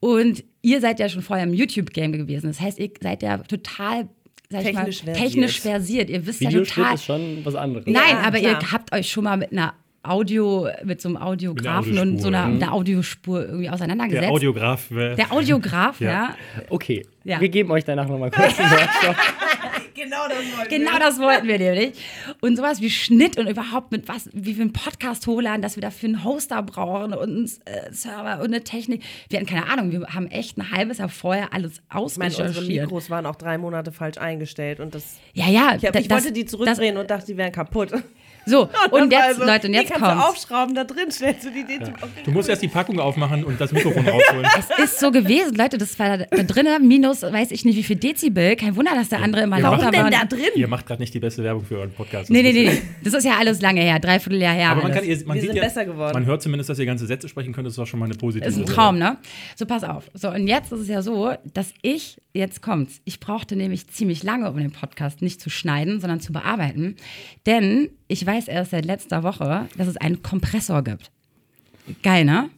Und ihr seid ja schon vorher im YouTube-Game gewesen. Das heißt, ihr seid ja total, sag ich mal, Technisch versiert. technisch versiert. Ihr wisst ja Videoschnitt total. ist schon was anderes. Nein, Ja, aber klar. ihr habt euch schon mal mit einer Audio, mit so einem Audiografen und so einer, Audiospur, einer Audiospur irgendwie auseinandergesetzt. Der Audiograf. Der Audiograf, Ja. ja. Okay, Ja. wir geben euch danach nochmal kurz einen Workshop. Genau das wollten Genau das wollten wir nämlich. Und sowas wie Schnitt und überhaupt mit was, wie wir einen Podcast hochladen, dass wir dafür einen Hoster brauchen und einen äh, Server und eine Technik. Wir hatten keine Ahnung, wir haben echt ein halbes Jahr vorher alles Ich meine, unsere. Mikros waren auch drei Monate falsch eingestellt und das. Ja, ja. Ich, hab, da- ich das- wollte die zurückdrehen und dachte, die wären kaputt. Das, so, und jetzt, Also, Leute, und jetzt kannst du kommt's. aufschrauben, da drin stellst du die Idee zum Du musst erst die Packung aufmachen und das Mikrofon rausholen. Es ist so gewesen, Leute, das war da, da drinnen, minus weiß ich nicht wie viel Dezibel. Kein Wunder, dass der andere immer Ihr lauter macht- war. denn da drin? Ihr macht gerade nicht die beste Werbung für euren Podcast. Nee, Das nee, nee. Das ist ja alles lange her, dreiviertel Jahr her. Aber man, alles. kann, ihr- man Wir sieht sind ja, besser geworden. Man hört zumindest, dass ihr ganze Sätze sprechen könnt. Das ist doch schon mal eine positive ist ein. Traum, ne? So, pass auf. So, und jetzt ist es ja so, dass ich, jetzt kommt's, ich brauchte nämlich ziemlich lange, um den Podcast nicht zu schneiden, sondern zu bearbeiten. Denn ich weiß erst seit letzter Woche, dass es einen Kompressor gibt. Geil, ne?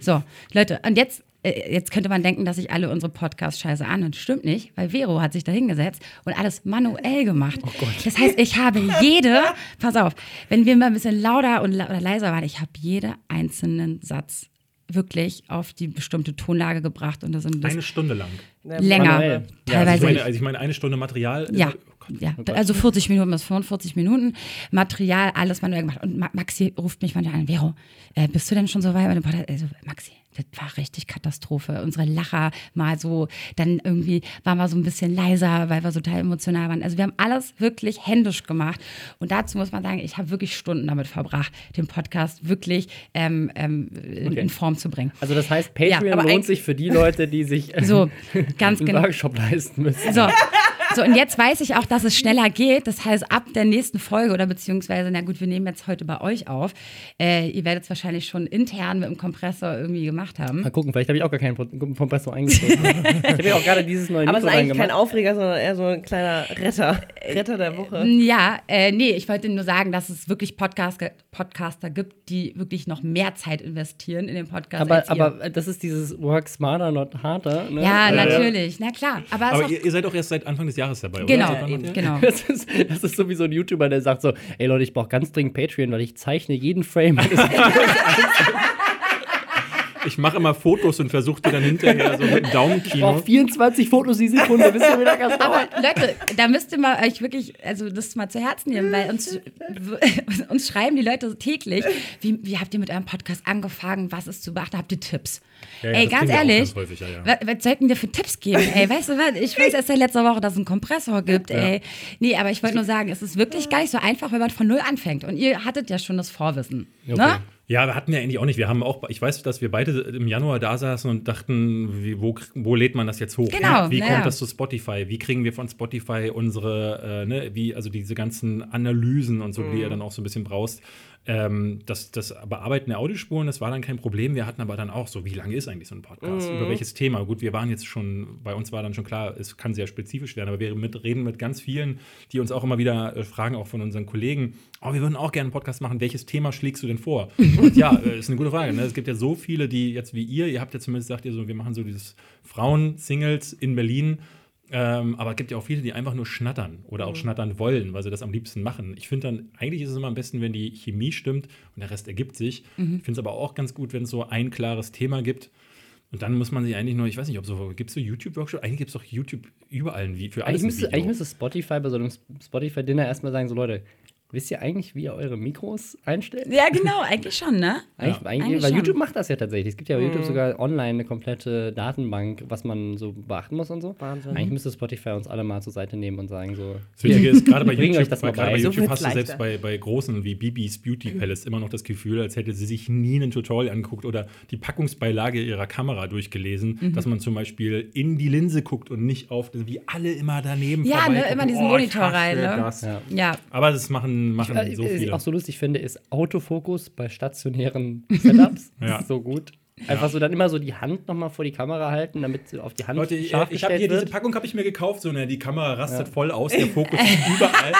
So, Leute, und jetzt, äh, jetzt könnte man denken, dass sich alle unsere Podcasts scheiße an. Und stimmt nicht, weil Vero hat sich da hingesetzt und alles manuell gemacht. Das heißt, ich habe jede, pass auf, wenn wir mal ein bisschen lauter und oder leiser waren, ich habe jeden einzelnen Satz wirklich auf die bestimmte Tonlage gebracht und da sind Eine Stunde lang. länger. Manuell. Ja, also ich Teilweise. meine, also ich meine, eine Stunde Material. Ja, Oh Gott. ja. also 40 Minuten bis 45 Minuten. Material, alles manuell gemacht. Und Ma- Maxi ruft mich manchmal an, Vero, äh, bist du denn schon so weit bei dem Podcast? Also, Maxi, das war richtig Katastrophe. Unsere Lacher mal so, dann irgendwie waren wir so ein bisschen leiser, weil wir so total emotional waren. Also wir haben alles wirklich händisch gemacht. Und dazu muss man sagen, ich habe wirklich Stunden damit verbracht, den Podcast wirklich ähm, ähm, in, Okay. in Form zu bringen. Also das heißt, Patreon aber lohnt sich für die Leute, die sich So, ganz einen genau. Workshop leisten müssen. So. So, und jetzt weiß ich auch, dass es schneller geht. Das heißt, ab der nächsten Folge oder beziehungsweise, na gut, wir nehmen jetzt heute bei euch auf. Äh, ihr werdet es wahrscheinlich schon intern mit dem Kompressor irgendwie gemacht haben. Mal gucken, vielleicht habe ich auch gar keinen Kompressor eingestellt. ich habe ja auch gerade dieses neue Aber es ist eigentlich kein reingemacht. Aufreger, sondern eher so ein kleiner Retter. Retter der Woche. Ja, äh, nee, ich wollte nur sagen, dass es wirklich Podcast, Podcaster gibt, die wirklich noch mehr Zeit investieren in den Podcast. Aber, als ihr. aber das ist dieses Work smarter, not harder. Ne? ja, Äh, natürlich, na klar. Aber, Aber ihr, ihr seid auch erst seit Anfang des Jahres dabei, genau, oder? Ihr? genau. Das ist, das ist so wie so ein YouTuber, der sagt so, ey Leute, ich brauche ganz dringend Patreon, weil ich zeichne jeden Frame. Ich mache immer Fotos und versuche die dann hinterher so mit dem Ich Daumenkino. brauche 24 Fotos die Sekunde, wisst ihr, wie lange das Aber? Leute, da müsst ihr mal euch wirklich, also das mal zu Herzen nehmen, weil uns, uns schreiben die Leute täglich, wie, wie habt ihr mit eurem Podcast angefangen, was ist zu beachten, habt ihr Tipps? Ja, ja, Ey, ganz ehrlich, ganz häufig, ja, ja. Was, was sollten wir für Tipps geben? Ey, weißt du was? Ich weiß erst seit letzter Woche, dass es einen Kompressor gibt, ey. Nee, aber ich wollte nur sagen, es ist wirklich gar nicht so einfach, wenn man von Null anfängt. Und ihr hattet ja schon das Vorwissen. Ne? Ja, wir hatten ja eigentlich auch nicht. Wir haben auch, ich weiß, dass wir beide im Januar da saßen und dachten, wie, wo, wo lädt man das jetzt hoch? Genau, Wie, wie kommt ja. das zu Spotify? Wie kriegen wir von Spotify unsere, äh, ne, wie, also diese ganzen Analysen und so, die Mhm. ihr dann auch so ein bisschen brauchst. Ähm, das, das Bearbeiten der Audiospuren, das war dann kein Problem. Wir hatten aber dann auch so, wie lange ist eigentlich so ein Podcast? Mhm. Über welches Thema? Gut, wir waren jetzt schon, bei uns war dann schon klar, es kann sehr spezifisch werden, aber wir mit, reden mit ganz vielen, die uns auch immer wieder äh, fragen, auch von unseren Kollegen, oh, wir würden auch gerne einen Podcast machen, welches Thema schlägst du denn vor? Und ja, äh, ist eine gute Frage. Ne? Es gibt ja so viele, die jetzt wie ihr, ihr habt ja zumindest gesagt, ihr so, wir machen so dieses Frauen-Singles in Berlin. Ähm, aber es gibt ja auch viele, die einfach nur schnattern oder auch schnattern wollen, weil sie das am liebsten machen. Ich finde dann, eigentlich ist es immer am besten, wenn die Chemie stimmt und der Rest ergibt sich. Ich finde es aber auch ganz gut, wenn es so ein klares Thema gibt. Und dann muss man sich eigentlich nur, ich weiß nicht, ob so, gibt es so YouTube-Workshops? Eigentlich gibt es doch YouTube überall ein für alles müsste, eigentlich müsste Spotify bei so einem Spotify-Dinner erstmal sagen: So, Leute, wisst ihr eigentlich, wie ihr eure Mikros einstellt? Ja, genau, eigentlich schon, ne? Eigentlich, Ja. eigentlich, Eigentlich weil schon. YouTube macht das ja tatsächlich. Es gibt ja bei YouTube sogar online eine komplette Datenbank, was man so beachten muss und so. Wahnsinn. Eigentlich müsste Spotify uns alle mal zur Seite nehmen und sagen so. Das Witzige ist, gerade bei YouTube, euch das mal bei bei. So YouTube wird's hast du selbst bei, bei großen wie Bibis Beauty Palace immer noch das Gefühl, als hätte sie sich nie ein Tutorial angeguckt oder die Packungsbeilage ihrer Kamera durchgelesen, Mhm. dass man zum Beispiel in die Linse guckt und nicht auf, wie alle immer daneben Ja, ne, immer diesen Oh, Monitor rein, ne? Ja. Aber das machen, machen Äh, so Was ich viele. auch so lustig finde, ist Autofokus bei stationären Setups. Ja. So gut. Einfach so dann immer so die Hand nochmal vor die Kamera halten, damit sie auf die Hand Leute, ich, scharf ich habe gestellt hier diese wird. Packung habe ich mir gekauft, so ne, die Kamera rastet voll aus, der Fokus ist überall.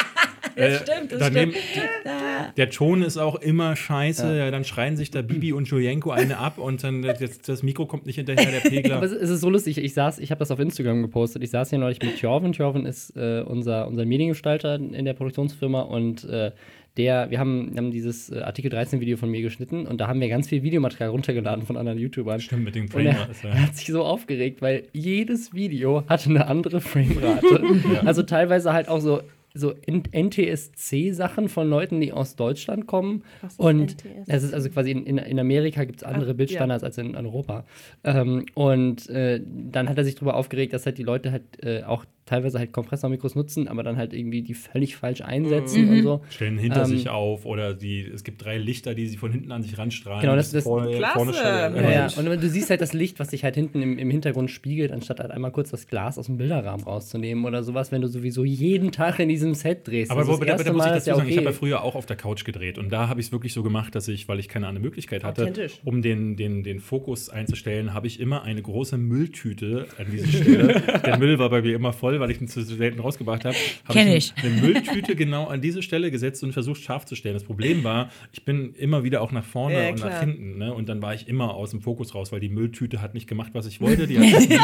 Äh, stimmt, das daneben, stimmt. Der Ton ist auch immer scheiße, ja. dann schreien sich da Bibi und Julienko eine ab und dann äh, das, das Mikro kommt nicht hinterher, der Pegler. Aber es, es ist so lustig. Ich saß, ich habe das auf Instagram gepostet. Ich saß hier neulich mit Jorven. Jorven ist äh, unser, unser Mediengestalter in der Produktionsfirma und äh, der, wir haben, wir haben dieses äh, Artikel 13 Video von mir geschnitten und da haben wir ganz viel Videomaterial runtergeladen von anderen YouTubern. Stimmt, mit dem Und Framer. er, ja- er hat sich so aufgeregt, weil jedes Video hatte eine andere Framerate. Also teilweise halt auch so, so NTSC-Sachen von Leuten, die aus Deutschland kommen. Und NTSC? es ist also quasi in, in, in Amerika gibt es andere Ach, Bildstandards als in Europa. Ähm, und äh, dann hat er sich darüber aufgeregt, dass halt die Leute halt äh, auch teilweise halt Kompressormikros nutzen, aber dann halt irgendwie die völlig falsch einsetzen und so. stellen hinter Ähm, sich auf oder die, es gibt drei Lichter, die sie von hinten an sich ranstrahlen. Genau, das- das- vorne, Klasse. vorne stellen. Ja, ja. Und du siehst halt das Licht, was sich halt hinten im, im Hintergrund spiegelt, anstatt halt einmal kurz das Glas aus dem Bilderrahmen rauszunehmen oder sowas, wenn du sowieso jeden Tag in diesem Set drehst. Aber Das ist da, das da erste muss ich dazu sagen, ich ja habe ja okay. früher auch auf der Couch gedreht und da habe ich es wirklich so gemacht, dass ich, weil ich keine andere Möglichkeit hatte, um den, den, den Fokus einzustellen, habe ich immer eine große Mülltüte an dieser Stelle. der Müll war bei mir immer voll voll, weil ich ihn zu selten rausgebracht habe, habe Kenn ich eine Mülltüte genau an diese Stelle gesetzt und versucht scharf zu stellen. Das Problem war, ich bin immer wieder auch nach vorne Ja, und nach klar. hinten. Ne? Und dann war ich immer aus dem Fokus raus, weil die Mülltüte hat nicht gemacht, was ich wollte. Die hat nicht,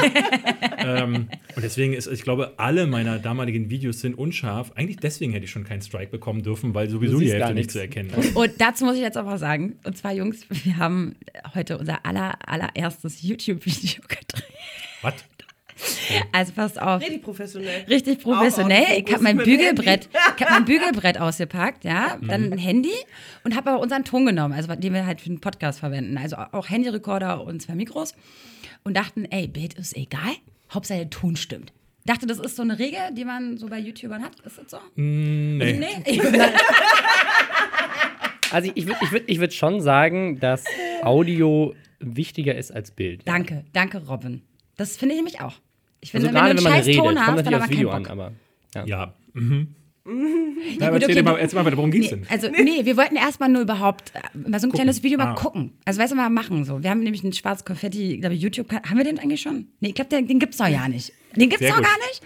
ähm, und deswegen ist, ich glaube, alle meiner damaligen Videos sind unscharf. Eigentlich deswegen hätte ich schon keinen Strike bekommen dürfen, weil sowieso die Hälfte nicht zu erkennen ist. Und dazu muss ich jetzt auch was sagen. Und zwar, Jungs, wir haben heute unser aller, allererstes YouTube-Video gedreht. Was? Also passt auf. Richtig professionell. Richtig professionell. Auch Ich habe mein Bügelbrett, ich hab mein Bügelbrett ausgepackt, ja, Mhm. dann ein Handy und habe aber unseren Ton genommen, also den wir halt für den Podcast verwenden, also auch Handyrekorder und zwei Mikros und dachten, ey, Bild ist egal, Hauptsache der Ton stimmt. Dachte, das ist so eine Regel, die man so bei YouTubern hat. Ist das so? Nee. Nee. Also ich würde ich würd, ich würd schon sagen, dass Audio wichtiger ist als Bild. danke, danke, Robin. Das finde ich nämlich auch. Ich Also finde, gerade wenn wenn du man einen scheiß redet, Ton kommt hast, dann natürlich hat aufs man Video keinen an, Bock. aber Ja. Mhm. Na, gut, aber erzähl okay. dir mal, erzähl mal weiter, worum ging's Nee, denn? also, nee, wir wollten erstmal nur überhaupt äh, mal so ein kleines Video mal Ah. gucken. Also, weißt du, mal machen so. Wir haben nämlich einen schwarz Konfetti, glaube ich, YouTube. Haben wir den eigentlich schon? Nee, ich glaube, den, den gibt's doch ja nicht. Den gibt's Sehr doch gut. gar nicht.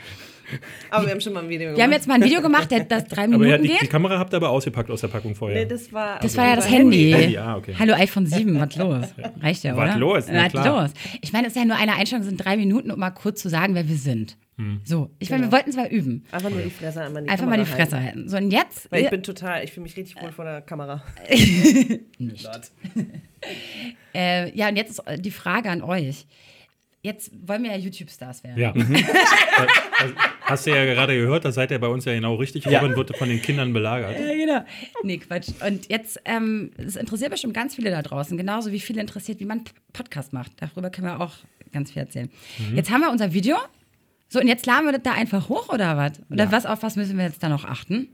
Aber wir haben schon mal ein Video gemacht. Wir haben jetzt mal ein Video gemacht, der das drei Aber Minuten ja, die, die geht. Kamera habt ihr aber ausgepackt aus der Packung vorher. Nee, das war. Das war ja das Handy. Handy, ah, okay. Hallo iPhone 7, was los? Reicht ja, Was oder? los, na Was klar. los? Ich meine, es ist ja nur eine Einstellung, es sind drei Minuten, um mal kurz zu sagen, wer wir sind. Hm. So, ich meine, wir wollten es mal üben. Einfach nur die Fresse einmal in die Einfach mal Kamera die Fresse halten. halten. So, und jetzt. Weil ich bin total, ich fühle mich richtig wohl vor der Kamera. nicht. Äh, ja, und jetzt ist die Frage an euch. Jetzt wollen wir ja YouTube-Stars werden. Ja. Also, hast du ja gerade gehört, da seid ihr bei uns ja genau richtig. Ja. Robin wird von den Kindern belagert. Ja, genau. Nee, Quatsch. Und jetzt, ähm, es interessiert bestimmt ganz viele da draußen, genauso wie viele interessiert, wie man Podcast macht. Darüber können wir auch ganz viel erzählen. Jetzt haben wir unser Video. So, und jetzt laden wir das da einfach hoch oder was? Oder was, auf was müssen wir jetzt da noch achten?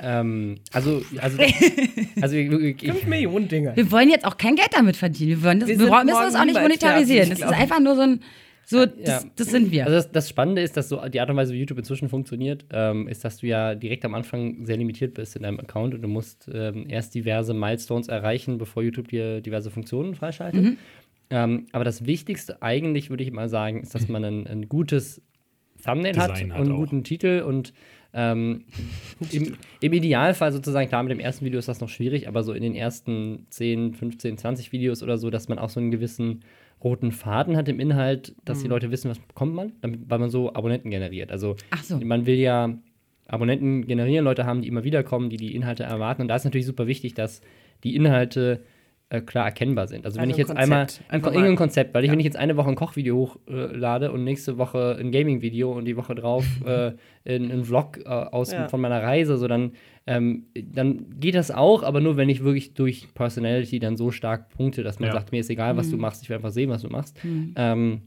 Ähm, also, also, also ich, ich, ich, 5 Millionen Dinge. Wir wollen jetzt auch kein Geld damit verdienen. Wir, wollen das, Wir wir, müssen das auch nicht monetarisieren. fertig, Das ist einfach nur so ein, so, das, Ja. das sind wir. Also das, das Spannende ist, dass so die Art und Weise, wie YouTube inzwischen funktioniert, ähm, ist, dass du ja direkt am Anfang sehr limitiert bist in deinem Account und du musst ähm, erst diverse Milestones erreichen, bevor YouTube dir diverse Funktionen freischaltet. Ähm, aber das Wichtigste eigentlich, würde ich mal sagen, ist, dass man ein, ein gutes Thumbnail hat, Design hat und einen auch. guten Titel und ähm, im, im Idealfall sozusagen, klar, mit dem ersten Video ist das noch schwierig, aber so in den ersten 10, 15, 20 Videos oder so, dass man auch so einen gewissen roten Faden hat im Inhalt, dass Mhm. die Leute wissen, was bekommt man, damit, weil man so Abonnenten generiert. Also Ach so. man will ja Abonnenten generieren, Leute haben, die immer wieder kommen, die die Inhalte erwarten. Und da ist natürlich super wichtig, dass die Inhalte äh, klar erkennbar sind. Also, wenn Also ich jetzt einmal Konzept. ein, Einfach irgendein mal- Konzept, weil ich, Ja. wenn ich jetzt eine Woche ein Kochvideo hochlade und nächste Woche ein Gaming-Video und die Woche drauf äh, ein, ein Vlog äh, aus, Ja. von meiner Reise, so dann, ähm, dann geht das auch, aber nur wenn ich wirklich durch Personality dann so stark punkte, dass man Ja. sagt, mir ist egal, was du machst, ich will einfach sehen, was du machst. Ähm,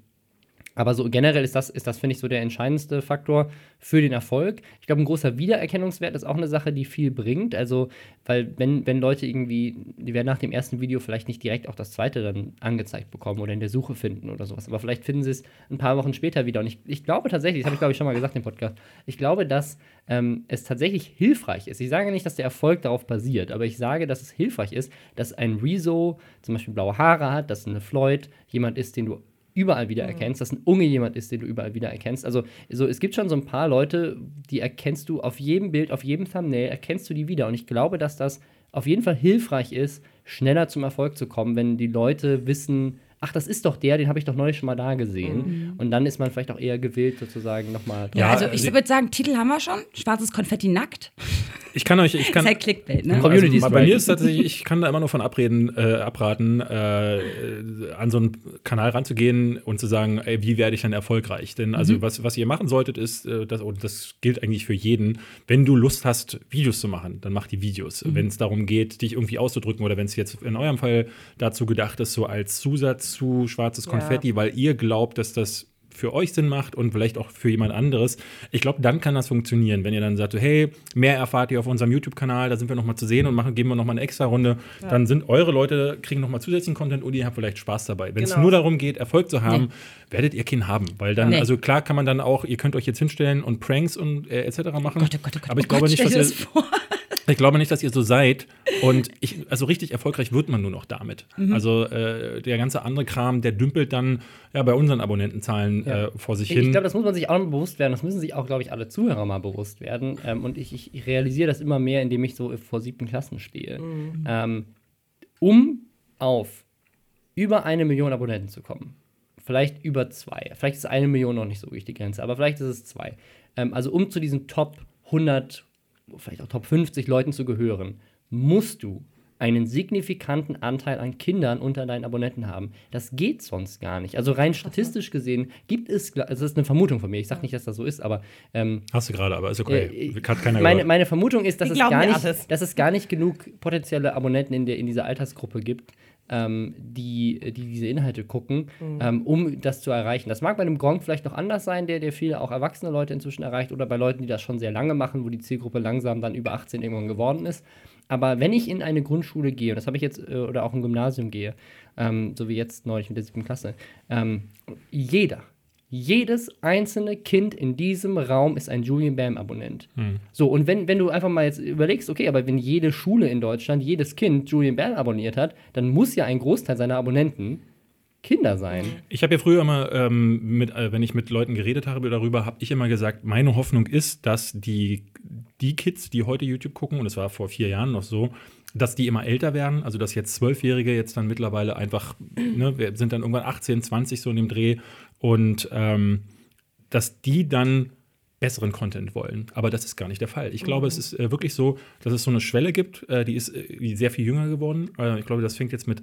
aber so generell ist das, ist das finde ich, so der entscheidendste Faktor für den Erfolg. Ich glaube, ein großer Wiedererkennungswert ist auch eine Sache, die viel bringt. Also, weil wenn, wenn Leute irgendwie, die werden nach dem ersten Video vielleicht nicht direkt auch das zweite dann angezeigt bekommen oder in der Suche finden oder sowas. Aber vielleicht finden sie es ein paar Wochen später wieder. Und ich, ich glaube tatsächlich, das habe ich glaube ich schon mal gesagt im Podcast, ich glaube, dass ähm, es tatsächlich hilfreich ist. Ich sage nicht, dass der Erfolg darauf basiert, aber ich sage, dass es hilfreich ist, dass ein Rezo zum Beispiel blaue Haare hat, dass eine Floyd jemand ist, den du überall wiedererkennst, dass ein Unge jemand ist, den du überall wiedererkennst. Also so, es gibt schon so ein paar Leute, die erkennst du auf jedem Bild, auf jedem Thumbnail, erkennst du die wieder. Und ich glaube, dass das auf jeden Fall hilfreich ist, schneller zum Erfolg zu kommen, wenn die Leute wissen, ach, das ist doch der, den habe ich doch neulich schon mal da gesehen. Und dann ist man vielleicht auch eher gewillt, sozusagen nochmal Ja, Ja, also ich würde sagen, Titel haben wir schon. Schwarzes Konfetti nackt. Ich kann euch, ich kann. ist halt Clickbait, ne? Community also, bei mir ist tatsächlich, ich kann da immer nur von abreden, äh, abraten, äh, an so einen Kanal ranzugehen und zu sagen, ey, wie werde ich dann erfolgreich? Denn also was, was ihr machen solltet, ist, äh, das, und das gilt eigentlich für jeden, wenn du Lust hast, Videos zu machen, dann mach die Videos. Wenn es darum geht, dich irgendwie auszudrücken oder wenn es jetzt in eurem Fall dazu gedacht ist, so als Zusatz zu schwarzes Ja. Konfetti, weil ihr glaubt, dass das für euch Sinn macht und vielleicht auch für jemand anderes. Ich glaube, dann kann das funktionieren, wenn ihr dann sagt, so, hey, mehr erfahrt ihr auf unserem YouTube-Kanal, da sind wir noch mal zu sehen und machen, geben wir noch mal eine extra Runde. Dann sind eure Leute, kriegen noch mal zusätzlichen Content und ihr habt vielleicht Spaß dabei. Wenn es Genau. nur darum geht, Erfolg zu haben, werdet ihr keinen haben. Weil dann, Nee. also klar kann man dann auch, ihr könnt euch jetzt hinstellen und Pranks und äh, etc. machen. Gott, oh Gott, oh Gott, aber ich oh glaube Gott, nicht, dass ihr. Ich glaube nicht, dass ihr so seid. Und ich, also richtig erfolgreich wird man nur noch damit. Mhm. Also äh, der ganze andere Kram, der dümpelt dann ja bei unseren Abonnentenzahlen Ja. äh, vor sich Ich, hin. ich glaube, das muss man sich auch mal bewusst werden. Das müssen sich auch, glaube ich, alle Zuhörer mal bewusst werden. Ähm, und ich, ich, realisiere das immer mehr, indem ich so vor siebten Klassen stehe. Ähm, um auf über eine Million Abonnenten zu kommen, vielleicht über zwei, vielleicht ist eine Million noch nicht so wirklich die Grenze, aber vielleicht ist es zwei. Ähm, also um zu diesen Top 100, vielleicht auch Top 50 Leuten zu gehören, musst du einen signifikanten Anteil an Kindern unter deinen Abonnenten haben. Das geht sonst gar nicht. Also rein statistisch gesehen gibt es, also das ist eine Vermutung von mir, ich sage nicht, dass das so ist, aber ähm, Hast du gerade, aber ist okay. äh, Hat keiner meine, gehört. meine Vermutung ist, dass es, gar nicht, alles. dass es gar nicht genug potenzielle Abonnenten in, der, in dieser Altersgruppe gibt, ähm, die, die diese Inhalte gucken, Mhm. ähm, um das zu erreichen. Das mag bei einem Gronk vielleicht noch anders sein, der, der viele auch erwachsene Leute inzwischen erreicht, oder bei Leuten, die das schon sehr lange machen, wo die Zielgruppe langsam dann über 18 irgendwann geworden ist. Aber wenn ich in eine Grundschule gehe, und das habe ich jetzt, äh, oder auch ein Gymnasium gehe, ähm, so wie jetzt neulich mit der siebten Klasse, ähm, jeder, jedes einzelne Kind in diesem Raum ist ein Julian Bam-Abonnent. So, und wenn, wenn du einfach mal jetzt überlegst, okay, aber wenn jede Schule in Deutschland, jedes Kind Julian Bam abonniert hat, dann muss ja ein Großteil seiner Abonnenten Kinder sein. Ich habe ja früher immer, ähm, mit, äh, wenn ich mit Leuten geredet habe darüber, habe ich immer gesagt, meine Hoffnung ist, dass die, die Kids, die heute YouTube gucken, und das war vor vier Jahren noch so, dass die immer älter werden, also dass jetzt Zwölfjährige jetzt dann mittlerweile einfach, ne, wir sind dann irgendwann 18, 20 so in dem Dreh und ähm, dass die dann besseren Content wollen. Aber das ist gar nicht der Fall. Ich glaube, es ist äh, wirklich so, dass es so eine Schwelle gibt, äh, die ist äh, sehr viel jünger geworden. Äh, ich glaube, das fängt jetzt mit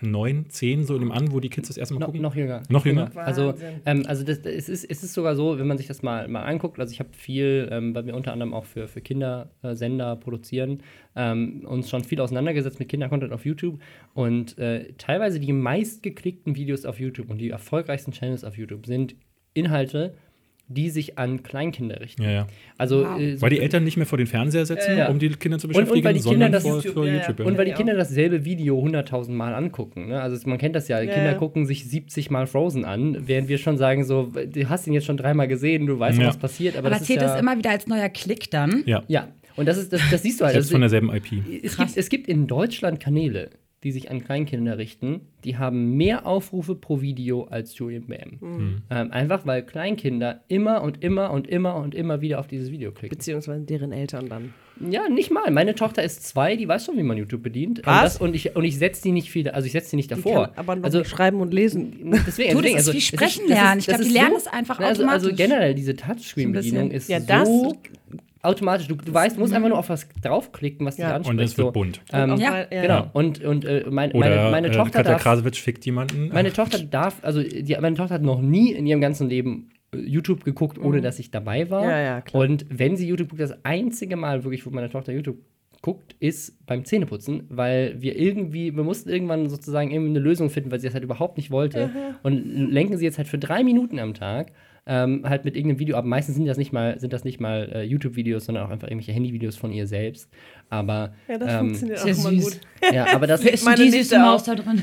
neun, zehn so in dem an, wo die Kids das erste Mal No, gucken. noch jünger. Noch jünger? Also, Wahnsinn. ähm, also das, das, es, ist, es ist sogar so, wenn man sich das mal, mal anguckt, also ich habe viel, ähm, weil wir unter anderem auch für, für Kindersender produzieren, ähm, uns schon viel auseinandergesetzt mit Kindercontent auf YouTube und äh, teilweise die meistgeklickten Videos auf YouTube und die erfolgreichsten Channels auf YouTube sind Inhalte, die sich an Kleinkinder richten. Ja, ja. Also, Wow. äh, so- Weil die Eltern nicht mehr vor den Fernseher setzen, Ja. um die Kinder zu Und- und beschäftigen, weil die Kinder sondern das vor, YouTube- ja. Und weil die. Kinder dasselbe Video 100.000 Mal angucken. Ne? Also man kennt das ja, Ja, Kinder ja. gucken sich 70 Mal Frozen an, während wir schon sagen, so, du hast ihn jetzt schon dreimal gesehen, du weißt, Ja. was passiert. Aber, Aber das zählt ist ja, es immer wieder als neuer Klick dann? ja, Ja, und das, ist, das, das siehst du halt. selbst Also, von derselben IP. es, gibt, es gibt in Deutschland Kanäle, die sich an Kleinkinder richten, die haben mehr Aufrufe pro Video als Julian Bam. Hm. Ähm, einfach weil Kleinkinder immer und immer und immer und immer wieder auf dieses Video klicken. Beziehungsweise deren Eltern dann. Ja, nicht mal. Meine Tochter ist zwei, die weiß schon, wie man YouTube bedient. Und, Was? das, und ich, und ich setze die nicht viel, also ich setze die nicht Die davor. kann aber noch also, nicht schreiben und lesen. Deswegen, Du, das deswegen, ist also, wie es Sprechen das lernen. Ich glaub, das die lernen das einfach also, also automatisch. generell, diese Touchscreen-Bedienung So ist Ja, das- so automatisch. Du, du weißt, du musst einfach nur auf was draufklicken, was dich Ja. anspricht. Und es wird so. bunt. Ähm, ja, Genau. Und, und äh, mein, Oder meine, meine äh, Tochter Katja darf, Krasowitsch fickt jemanden. meine Tochter darf, also die, meine Tochter hat noch nie in ihrem ganzen Leben äh, YouTube geguckt, ohne dass ich dabei war. Mhm. Ja, ja, klar. Und wenn sie YouTube guckt, das einzige Mal wirklich, wo meine Tochter YouTube guckt, ist beim Zähneputzen, weil wir irgendwie, wir mussten irgendwann sozusagen irgendwie eine Lösung finden, weil sie das halt überhaupt nicht wollte. Und lenken sie jetzt halt für drei Minuten am Tag ähm, halt mit irgendeinem Video ab. Meistens sind das nicht mal, sind das nicht mal äh, YouTube-Videos, sondern auch einfach irgendwelche Handyvideos von ihr selbst. Aber Ja, das ähm, funktioniert auch immer süß. gut. ja, aber das, ist die süße Maus auch. da drin?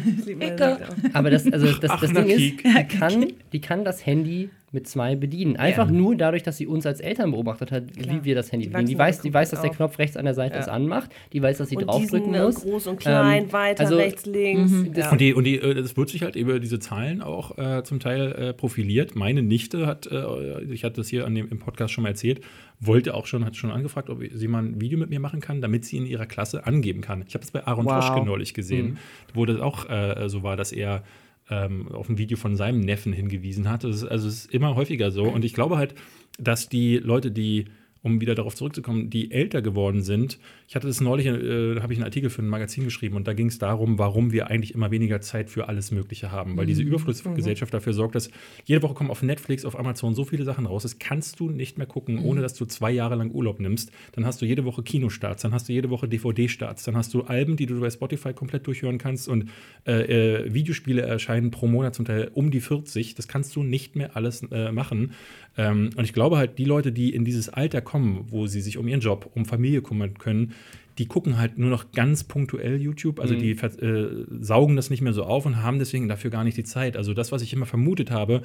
Aber das, also das, Ach, das na, Ding ist, die kann, die kann das Handy mit zwei bedienen. Einfach nur dadurch, dass sie uns als Eltern beobachtet hat, Klar. wie wir das Handy Die bedienen. Die weiß, die weiß, dass der. Knopf rechts an der Seite Ja. es anmacht. Die weiß, dass sie Und draufdrücken diesen, muss. groß und klein, Ähm, weiter, also- rechts, links. Ja. Und die, und die, äh, das wird sich halt über diese Zahlen auch äh, zum Teil äh, profiliert. Meine Nichte hat, äh, ich hatte das hier an dem, im Podcast schon mal erzählt, wollte auch schon, hat schon angefragt, ob sie mal ein Video mit mir machen kann, damit sie in ihrer Klasse angeben kann. Ich habe das bei Aaron Wow. Toschke neulich gesehen, wo das auch äh, so war, dass er ähm, auf ein Video von seinem Neffen hingewiesen hat. Ist, also es ist immer häufiger so. Und ich glaube halt, dass die Leute, die um wieder darauf zurückzukommen, die älter geworden sind. Ich hatte das neulich, äh, habe ich einen Artikel für ein Magazin geschrieben und da ging es darum, warum wir eigentlich immer weniger Zeit für alles Mögliche haben. Weil diese Überflussgesellschaft dafür sorgt, dass jede Woche kommen auf Netflix, auf Amazon so viele Sachen raus. Das kannst du nicht mehr gucken, ohne dass du zwei Jahre lang Urlaub nimmst. Dann hast du jede Woche Kinostarts, dann hast du jede Woche DVD-Starts, dann hast du Alben, die du bei Spotify komplett durchhören kannst und äh, äh, Videospiele erscheinen pro Monat zum Teil um die 40. Das kannst du nicht mehr alles äh, machen. Ähm, und ich glaube halt, die Leute, die in dieses Alter kommen, wo sie sich um ihren Job, um Familie kümmern können, die gucken halt nur noch ganz punktuell YouTube. Also Mhm. die äh, saugen das nicht mehr so auf und haben deswegen dafür gar nicht die Zeit. Also das, was ich immer vermutet habe,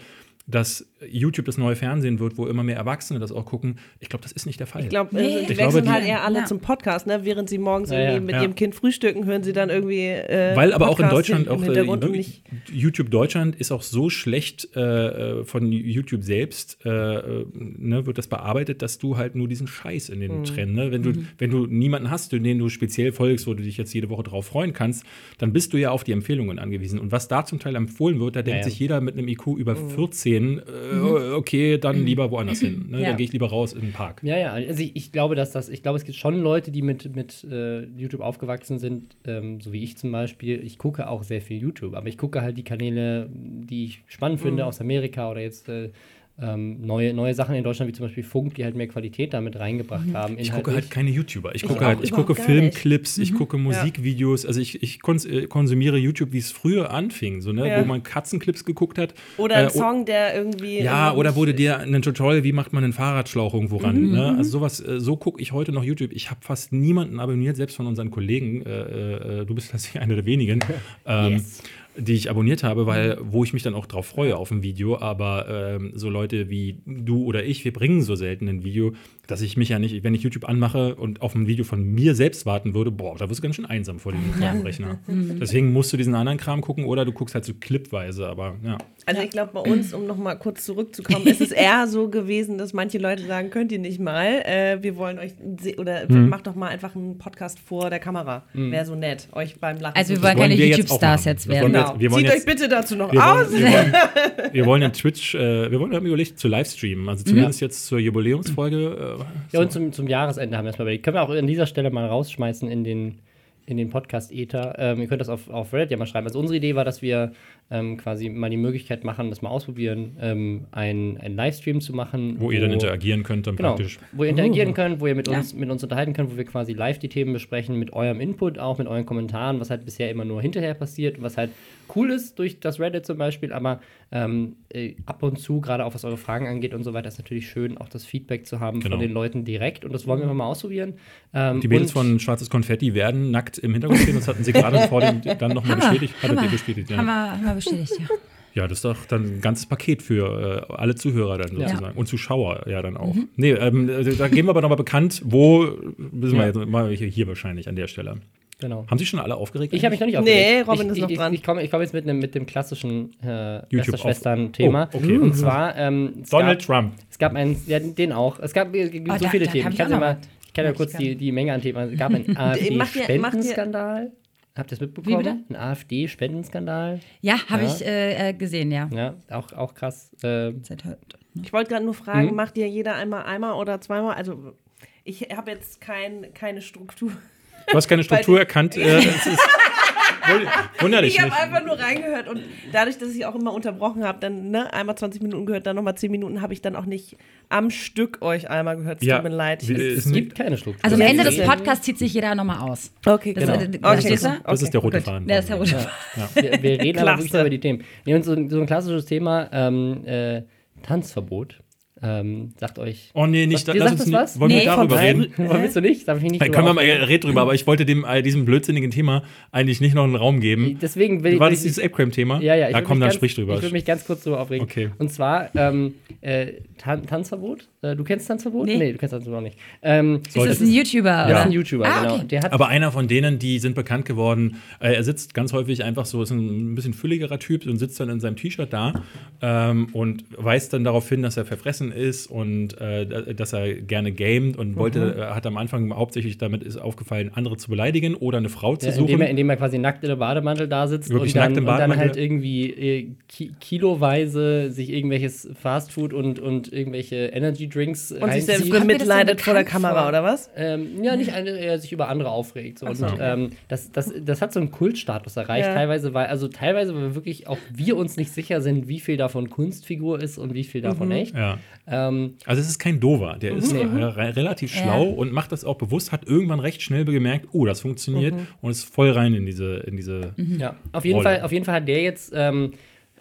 dass YouTube das neue Fernsehen wird, wo immer mehr Erwachsene das auch gucken, ich glaube, das ist nicht der Fall. Ich glaube, Nee. äh, Ich die glaube, wechseln die- halt eher alle Ja. zum Podcast, ne? während sie morgens Ja, irgendwie mit Ja. ihrem Kind frühstücken, hören sie dann irgendwie. Äh, Weil aber auch in Podcast Deutschland, auch äh. YouTube Deutschland ist auch so schlecht äh, äh, von YouTube selbst, äh, äh, ne, wird das bearbeitet, dass du halt nur diesen Scheiß in Mhm. den Trend, ne? wenn, du, wenn du niemanden hast, den du speziell folgst, wo du dich jetzt jede Woche drauf freuen kannst, dann bist du ja auf die Empfehlungen angewiesen. Und was da zum Teil empfohlen wird, da denkt ja. sich jeder mit einem IQ über Mhm. 14, äh, okay, dann lieber woanders hin. Ne? Ja. Dann gehe ich lieber raus in den Park. Ja, ja, also ich, ich glaube, dass das, ich glaube, es gibt schon Leute, die mit, mit äh, YouTube aufgewachsen sind, ähm, so wie ich zum Beispiel. Ich gucke auch sehr viel YouTube, aber ich gucke halt die Kanäle, die ich spannend finde aus Amerika oder jetzt äh, ähm, neue, neue Sachen in Deutschland, wie zum Beispiel Funk, die halt mehr Qualität damit reingebracht haben. Ich gucke halt keine YouTuber. Ich Ich gucke auch halt, ich gucke überhaupt gar nicht. Filmclips, ich gucke Musikvideos. Also ich, ich kons äh, konsumiere YouTube, wie es früher anfing, so ne, Ja. wo man Katzenclips geguckt hat. Oder ein Äh, o- Song, der irgendwie. Ja, irgendwie oder wurde dir ein Tutorial, wie macht man einen Fahrradschlauch irgendwo ran? Mhm, Ne? Also sowas, äh, so gucke ich heute noch YouTube. Ich habe fast niemanden abonniert, selbst von unseren Kollegen. Äh, äh, du bist tatsächlich einer der wenigen. Ähm, Yes. Die ich abonniert habe, weil wo ich mich dann auch drauf freue auf ein Video, aber ähm, so Leute wie du oder ich, wir bringen so selten ein Video, dass ich mich ja nicht, wenn ich YouTube anmache und auf ein Video von mir selbst warten würde, boah, da wirst du ganz schön einsam vor dem Rechner. Deswegen musst du diesen anderen Kram gucken oder du guckst halt so clipweise, aber ja. Also ich glaube, bei uns, um noch mal kurz zurückzukommen, ist es eher so gewesen, dass manche Leute sagen, könnt ihr nicht mal, äh, wir wollen euch, oder Mhm. macht doch mal einfach einen Podcast vor der Kamera. Wäre so nett, euch beim Lachen Also wir wollen keine jetzt YouTube-Stars jetzt werden. Genau. jetzt- wir wollen Zieht euch jetzt- bitte dazu noch Wir aus. wollen, wir, wollen, wir wollen ja Twitch, äh, wir wollen ja überlegt zu Livestreamen, also zumindest jetzt zur Jubiläumsfolge. Äh, Ja, und zum, zum Jahresende haben wir erstmal überlegt. Können wir auch an dieser Stelle mal rausschmeißen in den, in den Podcast-Ether. Ähm, ihr könnt das auf, auf Reddit ja mal schreiben. Also unsere Idee war, dass wir ähm, quasi mal die Möglichkeit machen, das mal ausprobieren, ähm, einen, Livestream zu machen. wo ihr dann interagieren könnt, dann Genau, praktisch. wo ihr interagieren könnt, wo ihr mit Ja. uns, mit uns unterhalten könnt, wo wir quasi live die Themen besprechen, mit eurem Input, auch mit euren Kommentaren, was halt bisher immer nur hinterher passiert, was halt cool ist durch das Reddit zum Beispiel, aber ähm, äh, ab und zu, gerade auch was eure Fragen angeht und so weiter, ist natürlich schön, auch das Feedback zu haben Genau. von den Leuten direkt und das wollen wir einfach mal ausprobieren. Ähm, Die Mädels von Schwarzes Konfetti werden nackt im Hintergrund stehen. Das hatten sie gerade vor dem dann nochmal Hammer, bestätigt. Hattet Hammer. ihr bestätigt, ja. Haben wir, wir bestätigt, ja. Ja, das ist doch dann ein ganzes Paket für äh, alle Zuhörer dann Ja. sozusagen. Und Zuschauer ja dann auch. Nee, ähm, äh, da geben wir aber nochmal bekannt, wo wissen wir Ja. jetzt mal hier, hier wahrscheinlich an der Stelle. Genau. Haben sich schon alle aufgeregt? Ich habe mich noch nicht Nee, aufgeregt. Robin ich, ist noch ich, dran? Ich, ich komme ich komm jetzt mit, nem, mit dem klassischen äh, Schwestern-Thema. Oh, okay. Und zwar, ähm, Donald gab, Trump. Es gab einen, ja, den auch. Es gab gibt Oh, so da- viele da Themen. Ich kann ja mal, ich kann ja Ja, kurz die, die Menge an Themen. Es gab einen AfD-Spendenskandal. Habt ihr das mitbekommen? bitte? Ein AfD-Spendenskandal. Ja, habe Ja. ich äh, äh, gesehen, ja. Ja, auch, auch krass. Äh, Seit heute. Ich wollte gerade nur fragen, Mhm. macht ihr jeder einmal einmal oder zweimal? Also ich habe jetzt kein, keine Struktur. Du hast keine Struktur erkannt. Äh, es ist, wunder dich Ich habe einfach nur reingehört und dadurch, dass ich auch immer unterbrochen habe, dann ne, einmal 20 Minuten gehört, dann nochmal 10 Minuten, habe ich dann auch nicht am Stück euch einmal gehört. Es Ja. tut mir leid. Es ist gibt keine Struktur. Also am Ja, Ende des ja. Podcasts zieht sich jeder nochmal aus. okay, Das, Genau. äh, Okay, gut. Das ist der rote gut. Faden. Der ist der rote Ja. Wir, wir reden aber wirklich nur über die Themen. Nee, und so, so ein klassisches Thema, ähm, äh, Tanzverbot. Ähm, sagt euch. Oh nee, nicht. Was, dir lass uns das nicht was? wollen Nee, wir darüber Nein, reden? willst du nicht? Darf ich nicht Dann können wir mal aufregen? red drüber, aber ich wollte dem äh, diesem blödsinnigen Thema eigentlich nicht noch einen Raum geben. Deswegen will War will das dieses Apecram-Thema? Ja, ja. ich Ja, würd komm, dann ganz, sprich drüber. Ich würde mich ganz kurz drüber aufregen. Okay. Und zwar, ähm, äh, Tan Tanzverbot. Äh, du kennst Tanzverbot? Nee. du kennst Tanzverbot auch nicht. Ähm, Ist das ein YouTuber? das oder? ist ein YouTuber, Ah, genau. okay. Der hat Aber einer von denen, die sind bekannt geworden, äh, er sitzt ganz häufig einfach so, ist ein bisschen fülligerer Typ und sitzt dann in seinem T-Shirt da ähm, und weist dann darauf hin, dass er verfressen ist und äh, dass er gerne gamet und wollte, äh, hat am Anfang hauptsächlich damit ist aufgefallen, andere zu beleidigen oder eine Frau zu Ja, suchen. indem, er, indem er quasi nackt in der Bademantel da sitzt Wirklich und dann, nackt im und dann Bademantel? halt irgendwie äh, ki kiloweise sich irgendwelches Fastfood und, und irgendwelche Energy Drinks Und sich selbst bemitleidet vor der Kamera, oder was? Ähm, ja, nicht eine, er sich über andere aufregt. So. Und so. ähm, das, das, das hat so einen Kultstatus erreicht. Ja. Teilweise, weil, also teilweise, weil wir wirklich auch wir uns nicht sicher sind, wie viel davon Kunstfigur ist und wie viel davon echt. ja. Ähm, Also es ist kein Dover, der ist Nee. äh, re relativ Ja. schlau und macht das auch bewusst, hat irgendwann recht schnell gemerkt, oh, das funktioniert und ist voll rein in diese, in diese ja, auf jeden, Rolle. Fall, auf jeden Fall hat der jetzt ähm,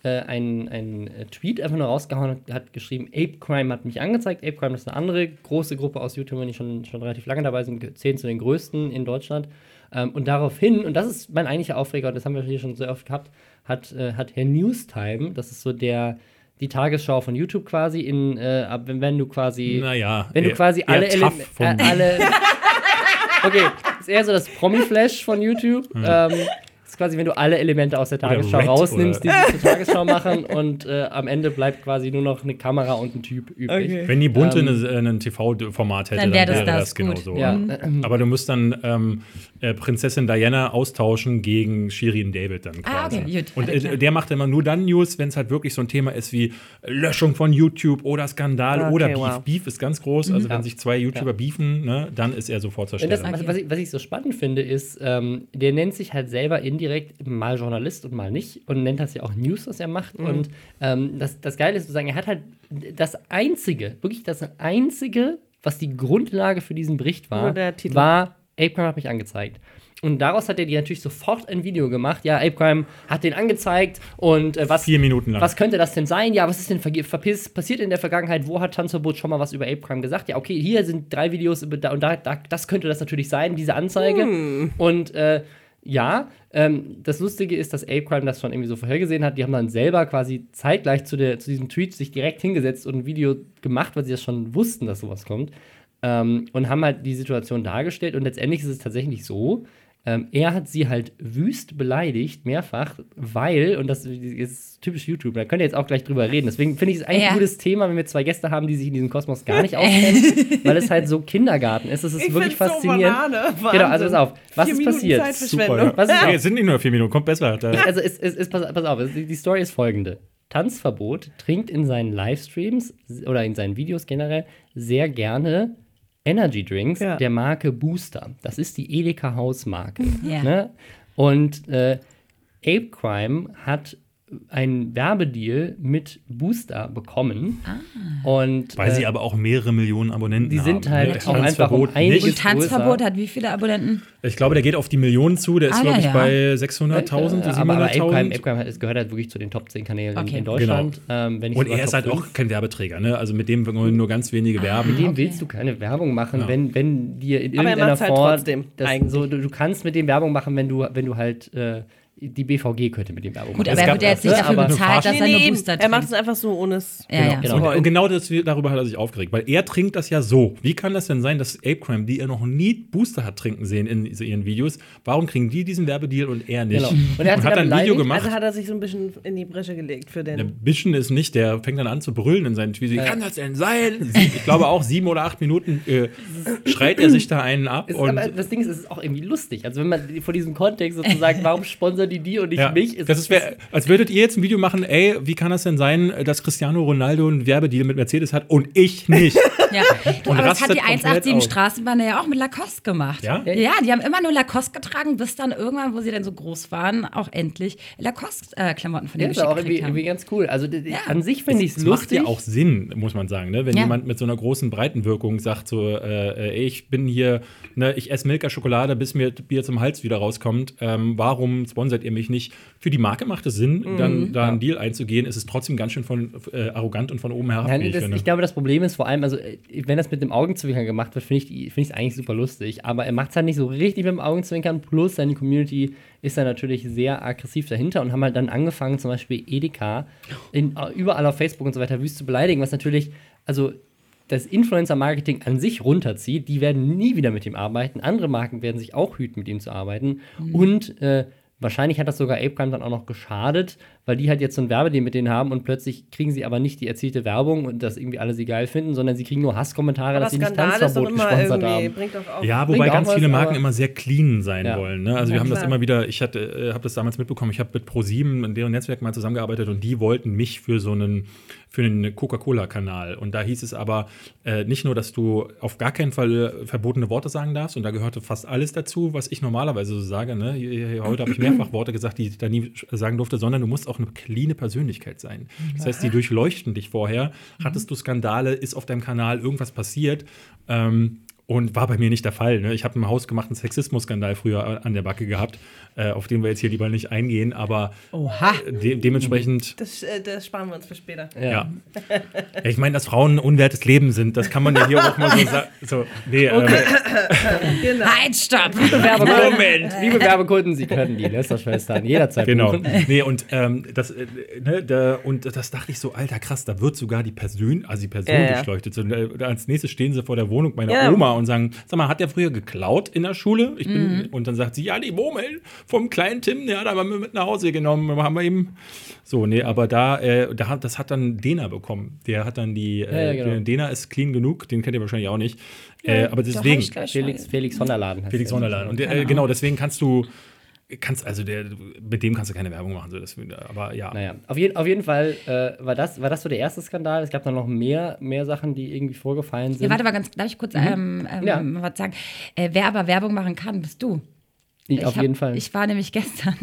äh, einen, einen Tweet einfach nur rausgehauen und hat geschrieben, Ape Crime hat mich angezeigt. Ape Crime ist eine andere große Gruppe aus YouTubern, die schon, schon relativ lange dabei sind, zählen zu den größten in Deutschland. Ähm, und daraufhin, und das ist mein eigentlicher Aufreger, und das haben wir hier schon sehr oft gehabt, hat, äh, hat Herr Newstime, das ist so der die Tagesschau von YouTube quasi in, äh, wenn, wenn du quasi Naja, wenn du eher- quasi alle von- Äh, alle okay, ist eher so das Promi-Flash von YouTube. Ähm, ist quasi, wenn du alle Elemente aus der Tagesschau Red rausnimmst, oder- die sie zur Tagesschau machen und äh, am Ende bleibt quasi nur noch eine Kamera und ein Typ übrig. Okay. Wenn die Bunte Ähm, ein TV-Format hätte, Dann dann, wär das wäre das das, genau so. Ja, ähm, Aber du musst dann ähm, äh, Prinzessin Diana austauschen gegen Shirin David dann Ah, quasi. okay, gut, Und äh, der macht immer nur dann News, wenn es halt wirklich so ein Thema ist wie Löschung von YouTube oder Skandal Okay, oder Beef. wow. Beef ist ganz groß. Also Ja. wenn sich zwei YouTuber beefen, ne, dann ist er sofort zur das, Stelle. was, was, ich, was ich so spannend finde, ist, ähm, der nennt sich halt selber indirekt mal Journalist und mal nicht und nennt das ja auch News, was er macht. Und ähm, das, das Geile ist sozusagen, er hat halt das Einzige, wirklich das Einzige, was die Grundlage für diesen Bericht war, Nur der Titel. war Apecrime hat mich angezeigt. Und daraus hat er die natürlich sofort ein Video gemacht. Ja, Apecrime hat den angezeigt und äh, was, Vier Minuten lang. was könnte das denn sein? Ja, was ist denn passiert in der Vergangenheit? Wo hat Tanzverbot schon mal was über Apecrime gesagt? Ja, okay, hier sind drei Videos über da und da, da das könnte das natürlich sein, diese Anzeige. Und äh, ja, ähm, das Lustige ist, dass Apecrime das schon irgendwie so vorhergesehen hat. Die haben dann selber quasi zeitgleich zu, der, zu diesem Tweet sich direkt hingesetzt und ein Video gemacht, weil sie das schon wussten, dass sowas kommt. Ähm, und haben halt die Situation dargestellt. Und letztendlich ist es tatsächlich so, ähm, er hat sie halt wüst beleidigt, mehrfach, weil, und das ist typisch YouTube, da könnt ihr jetzt auch gleich drüber reden. Deswegen finde ich es eigentlich Ja. ein gutes Thema, wenn wir zwei Gäste haben, die sich in diesem Kosmos gar nicht auskennen, weil es halt so Kindergarten ist. Es ist Ich wirklich so faszinierend. Banane. genau, also pass auf, was Vier ist Minuten passiert? Super, ja. Was ist nee, es sind nicht nur vier Minuten, kommt besser. Also es, es, es, pass, pass auf, die Story ist folgende. Tanzverbot trinkt in seinen Livestreams oder in seinen Videos generell sehr gerne Energy Drinks Ja. der Marke Booster. Das ist die Edeka Hausmarke. Ja. Ne? Und äh, Ape Crime hat einen Werbedeal mit Booster bekommen. Und weil äh, sie aber auch mehrere Millionen Abonnenten die sind haben. halt ne? auch einfach um Tanzverbot einiges- nicht. Und Tanzverbot größer. hat wie viele Abonnenten? Ich glaube, der geht auf die Millionen zu. Der ist, Ah, glaube ja, ich, ja. bei 600.000, Ja, aber, aber Ape Crime, 700.000. Ape Crime hat- es gehört halt wirklich zu den Top 10 Kanälen in- Okay. in Deutschland. Ähm, wenn nicht Und er ist halt 5. auch kein Werbeträger, ne? Also mit dem wollen nur ganz wenige werben. Mit dem Okay. willst du keine Werbung machen, Ja. wenn, wenn dir in Aber er irgendeiner halt Form. trotzdem, das, so, du, du kannst mit dem Werbung machen, wenn du, wenn du halt. Äh, die BVG könnte mit dem Werbung Gut, machen. aber Es er wird ja jetzt nicht dafür aber- bezahlt, dass Nee, er nur. Booster er macht trinkt. es einfach so, ohne es. Ja, ja. Genau. Und, und genau das, darüber hat er sich aufgeregt, weil er trinkt das ja so. Wie kann das denn sein, dass Ape Crime, die er noch nie Booster hat trinken sehen in ihren Videos, warum kriegen die diesen Werbedeal und er nicht? Genau. Und er hat sie hat dann ein Video gemacht. Also hat er sich so ein bisschen in die Bresche gelegt für Der den. Bischen ist nicht, der fängt dann an zu brüllen in seinen Tweets. Wie kann das denn sein? Sie- Ich glaube auch sieben oder acht Minuten äh, schreit er sich da einen ab. Ist, Und aber das Ding ist, es ist auch irgendwie lustig. Also wenn man vor diesem Kontext sozusagen, warum sponsern die die und nicht ja, mich? das ist, wär, als würdet ihr jetzt ein Video machen, ey, wie kann das denn sein, dass Cristiano Ronaldo einen Werbedeal mit Mercedes hat und ich nicht? Ja. Und aber das hat die komplett 187 aus. Straßenbahn ja auch mit Lacoste gemacht. Ja? Ja, die haben immer nur Lacoste getragen, bis dann irgendwann, wo sie dann so groß waren, auch endlich Lacoste-Klamotten von ja, denen ist auch geschickt irgendwie, gekriegt haben. irgendwie ganz cool. Also Ja. an sich finde ich es Es macht lustig. ja auch Sinn, muss man sagen, ne? wenn Ja. jemand mit so einer großen Breitenwirkung sagt, so, äh, ey, ich bin hier, ne, ich esse Milka-Schokolade, bis mir Bier zum Hals wieder rauskommt. Ähm, warum sponsert ihr mich nicht? Für die Marke macht es Sinn, Mhm. dann da einen Deal einzugehen. Es ist trotzdem ganz schön von, äh, arrogant und von oben herab, wie ich das, finde. ich glaube, das Problem ist vor allem, also äh, wenn das mit dem Augenzwinkern gemacht wird, finde ich es eigentlich super lustig. Aber er macht es halt nicht so richtig mit dem Augenzwinkern. Plus seine Community ist da natürlich sehr aggressiv dahinter und haben halt dann angefangen, zum Beispiel Edeka in, äh, überall auf Facebook und so weiter wüst zu beleidigen, was natürlich, also das Influencer-Marketing an sich runterzieht. Die werden nie wieder mit ihm arbeiten. Andere Marken werden sich auch hüten, mit ihm zu arbeiten. Und äh, wahrscheinlich hat das sogar Apecrime dann auch noch geschadet, weil die halt jetzt so ein Werbedeal mit denen haben und plötzlich kriegen sie aber nicht die erzielte Werbung und dass irgendwie alle sie geil finden, sondern sie kriegen nur Hasskommentare, dass sie nicht Tanzverbot immer gesponsert haben. bringt doch auch. Ja, Bringt wobei auch ganz was, viele Marken aber- immer sehr clean sein Ja. wollen. Ne? Also Ja, wir haben das klar. immer wieder, ich hatte, äh, habe das damals mitbekommen, ich habe mit ProSieben in deren Netzwerk mal zusammengearbeitet und die wollten mich für so einen für einen Coca-Cola-Kanal. Und da hieß es aber äh, nicht nur, dass du auf gar keinen Fall äh, verbotene Worte sagen darfst, und da gehörte fast alles dazu, was ich normalerweise so sage. Ne? Heute habe ich mehrfach Worte gesagt, die ich da nie sagen durfte, sondern du musst auch eine cleane Persönlichkeit sein. Das heißt, die durchleuchten dich vorher. Hattest du Skandale, ist auf deinem Kanal irgendwas passiert? Ähm, Und war bei mir nicht der Fall. Ne? Ich habe einen hausgemachten Sexismus-Skandal früher an der Backe gehabt, äh, auf den wir jetzt hier lieber nicht eingehen, aber Oha. de dementsprechend. Das, äh, das sparen wir uns für später. Ja. ja. ich meine, dass Frauen ein unwertes Leben sind, das kann man ja hier auch mal so sagen. So, nee, ähm, okay. ähm, genau. Halt, stopp! Liebe Werbekunden, liebe Werbekunden, Sie können die Lästerschwestern jederzeit Genau. buchen. Nee, und, ähm, das, äh, ne, da, und das dachte ich so, alter krass, da wird sogar die Person, also die Person Ja, ja. durchleuchtet. So, äh, als nächstes stehen sie vor der Wohnung meiner Ja. Oma und sagen, sag mal, hat der früher geklaut in der Schule? Ich bin, Und dann sagt sie, ja, die Murmeln vom kleinen Tim, der hat aber mit nach Hause genommen, haben wir ihm. So, nee, aber da, äh, da hat, das hat dann Dena bekommen. Der hat dann die, äh, Ja, ja, genau. der Dena ist clean genug, den kennt ihr wahrscheinlich auch nicht. äh, aber deswegen. Felix, Felix von der Laden heißt Felix der. Sonderladen. Und äh, genau, deswegen kannst du, kannst, also der, mit dem kannst du keine Werbung machen. So, das, aber ja. Naja, auf, jeden auf jeden Fall äh, war, das, war das so der erste Skandal. Es gab dann noch mehr, mehr Sachen, die irgendwie vorgefallen sind. Ja, warte mal ganz, darf ich kurz ähm, ähm, Ja. was sagen? Äh, wer aber Werbung machen kann, bist du. Ich- auf hab- jeden Fall. Ich war nämlich gestern,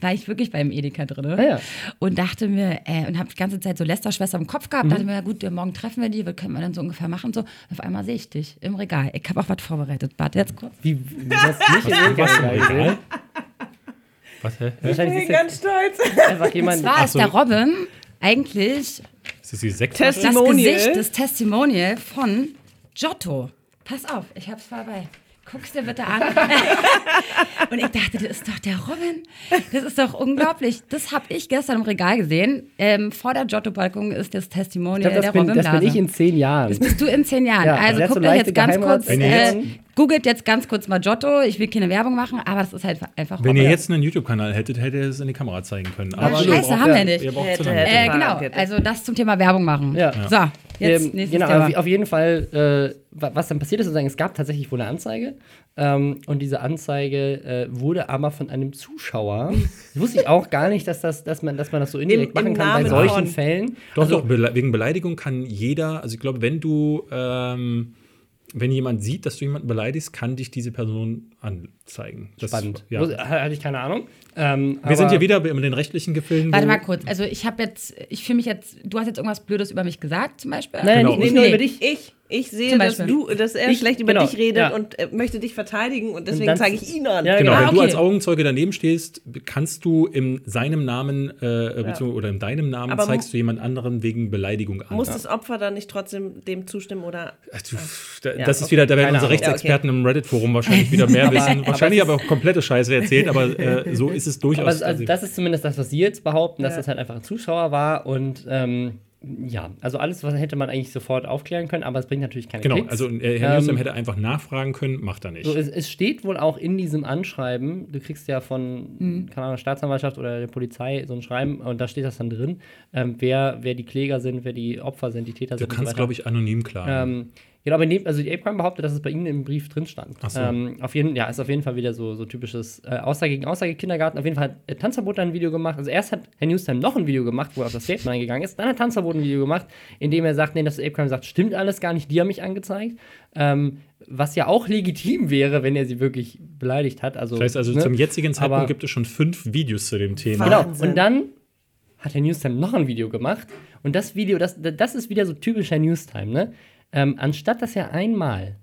war ich wirklich beim Edeka drin Ah, ja. und dachte mir, äh, und habe die ganze Zeit so Lästerschwester im Kopf gehabt, Mhm. dachte mir, ja gut, ja, morgen treffen wir die, was können wir denn so ungefähr machen? So, auf einmal sehe ich dich im Regal. Ich habe auch was vorbereitet. Warte jetzt kurz. wie, wie hast du mich in den Regal? Was, hä? Wahrscheinlich Ich ist bin ganz stolz. einfach jemand. Zwar Ach ist so. der Robin eigentlich Ist das die das Testimonial. Gesicht, das Testimonial von Giotto. Pass auf, ich hab's dabei. Guck's dir bitte an. und ich dachte, das ist doch der Robin. Das ist doch unglaublich. Das habe ich gestern im Regal gesehen. Ähm, vor der Giotto-Balkon ist das Testimonial glaube, das, der bin- Robin das bin ich Blase. in zehn Jahren. Das bist du in zehn Jahren. Ja, also hat so leichte jetzt ganz kurz, äh, googelt jetzt ganz kurz mal Giotto. Ich will keine Werbung machen, aber das ist halt einfach Wenn ihr jetzt einen YouTube-Kanal hättet, hättet ihr es in die Kamera zeigen können. Ihr scheiße, braucht- haben wir nicht. Ihr braucht Hätte, hätte. Äh, genau, hätte. also das zum Thema Werbung machen. Ja. So, jetzt Ähm, nächstes genau, Thema. auf, jeden Fall, äh, wa- was dann passiert ist, sozusagen, es gab tatsächlich wohl eine Anzeige. Ähm, und diese Anzeige äh, wurde aber von einem Zuschauer. Wusste ich auch gar nicht, dass, das, dass, man, dass man das so indirekt Im- im machen kann bei solchen von. Fällen. Doch, Also, doch, wegen Beleidigung kann jeder, also ich glaube, wenn du, ähm, wenn jemand sieht, dass du jemanden beleidigst, kann dich diese Person anzeigen. Das, Spannend. Ja. Hatte ich keine Ahnung. Ähm, Wir sind hier wieder in den rechtlichen Gefilden. Warte mal kurz. Also ich habe jetzt, ich fühle mich jetzt, du hast jetzt irgendwas Blödes über mich gesagt zum Beispiel? Nein, Genau. nicht, nur Nee. über dich. Ich, ich sehe, dass, du, dass er Ich- schlecht über genau, dich redet ja. und äh, möchte dich verteidigen und deswegen zeige ich ihn an. Ja, Genau, genau. wenn Ah, du okay. als Augenzeuge daneben stehst, kannst du in seinem Namen äh, beziehungsweise- oder in deinem Namen Aber zeigst du jemand anderen wegen Beleidigung an. Muss das Opfer dann nicht trotzdem dem zustimmen oder? Ach, du, da, Ja, das ist okay. wieder, da werden Keine unsere. Rechtsexperten im Reddit-Forum wahrscheinlich wieder mehr wissen. Wahrscheinlich aber aber auch komplette Scheiße erzählt, aber äh, so ist es durchaus. Aber also, das ist zumindest das, was Sie jetzt behaupten, dass Ja. das halt einfach ein Zuschauer war. Und ähm, ja, also alles, was hätte man eigentlich sofort aufklären können, aber es bringt natürlich keine genau, Klicks. also äh, Herr Ähm, Newsom hätte einfach nachfragen können, macht er nicht. So, es, es steht wohl auch in diesem Anschreiben, du kriegst ja von, keine Ahnung, Staatsanwaltschaft oder der Polizei so ein Schreiben und da steht das dann drin, ähm, wer, wer die Kläger sind, wer die Opfer sind, die Täter du sind. und so kannst, glaube ich, anonym klagen. Ähm, genau, aber dem, also die Apecrime behauptet, dass es bei ihnen im Brief drin stand. Ach so. Ähm, auf jeden, ja, ist auf jeden Fall wieder so, so typisches äh, Aussage gegen Aussage Kindergarten. Auf jeden Fall hat äh, Tanzverbot dann ein Video gemacht. Also erst hat Herr Newstime noch ein Video gemacht, wo er auf das Statement eingegangen ist. Dann hat Tanzverbot ein Video gemacht, in dem er sagt, nee, das Apecrime sagt, stimmt alles gar nicht, die haben mich angezeigt. Ähm, was ja auch legitim wäre, wenn er sie wirklich beleidigt hat. Also, das heißt also, ne? zum jetzigen Zeitpunkt Aber- gibt es schon fünf Videos zu dem Thema. Genau. Und dann hat Herr Newstime noch ein Video gemacht. Und das Video, das, das ist wieder so typisch Herr Newstime, ne? Ähm, anstatt dass er einmal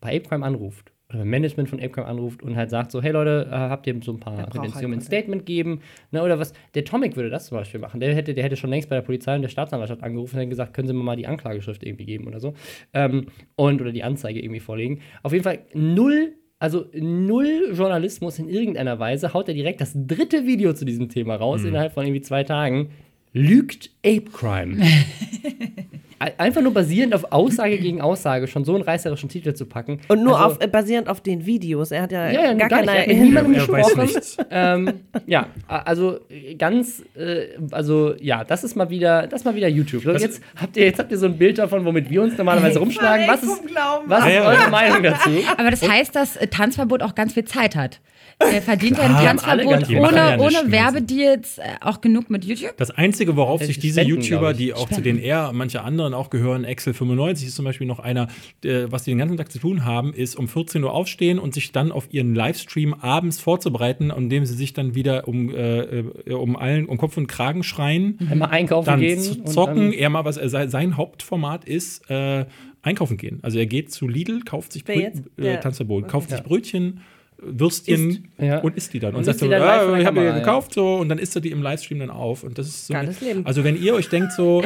bei Apecrime anruft, oder beim Management von Apecrime anruft und halt sagt so, hey Leute, äh, habt ihr so ein paar Redentionen, ein halt Statement geben, ne, oder was, der Tomic würde das zum Beispiel machen, der hätte, der hätte schon längst bei der Polizei und der Staatsanwaltschaft angerufen und hätte gesagt, können Sie mir mal die Anklageschrift irgendwie geben oder so, ähm, und, oder die Anzeige irgendwie vorlegen. Auf jeden Fall null also null Journalismus in irgendeiner Weise, haut er direkt das dritte Video zu diesem Thema raus innerhalb von irgendwie zwei Tagen. Lügt Ape Crime. Ein- Einfach nur basierend auf Aussage gegen Aussage schon so einen reißerischen Titel zu packen. Und nur also, auf, äh, basierend auf den Videos. Er hat ja, Ja, ja, gar, gar nicht. keine Er hat mit niemandem Er weiß gesprochen. ähm, ja, also äh, ganz, äh, also ja, das ist mal wieder, das ist mal wieder YouTube. So, jetzt habt ihr, jetzt habt ihr so ein Bild davon, womit wir uns normalerweise rumschlagen. Was ist, was ist Ja, ja. eure Meinung dazu? Aber das heißt, dass äh, Tanzverbot auch ganz viel Zeit hat. Er verdient ja Klar, alle Tanzverbot ohne, ohne Werbedeals äh, auch genug mit YouTube. Das Einzige, worauf Äh, sich diese Spenden, YouTuber, die auch zu den eher manche anderen auch gehören, Excel 95 ist zum Beispiel noch einer, äh, was die den ganzen Tag zu tun haben, ist um 14 Uhr aufstehen und sich dann auf ihren Livestream abends vorzubereiten, indem sie sich dann wieder um, äh, äh, um allen um Kopf und Kragen schreien. Einmal einkaufen Dann gehen. zu und zocken, dann- er mal was, äh, sein Hauptformat ist, äh, einkaufen gehen. Also er geht zu Lidl, kauft sich Wer Brö- jetzt? äh, Der- Tanzverbot, kauft sich Ja. Brötchen, Würstchen Isst. Ja. und isst die dann. Und, Und sagt so, ah, der ich habe die Kamera, ja. gekauft so und dann isst er die im Livestream dann auf. Und das ist so. Geiles Leben. Also wenn ihr euch denkt so,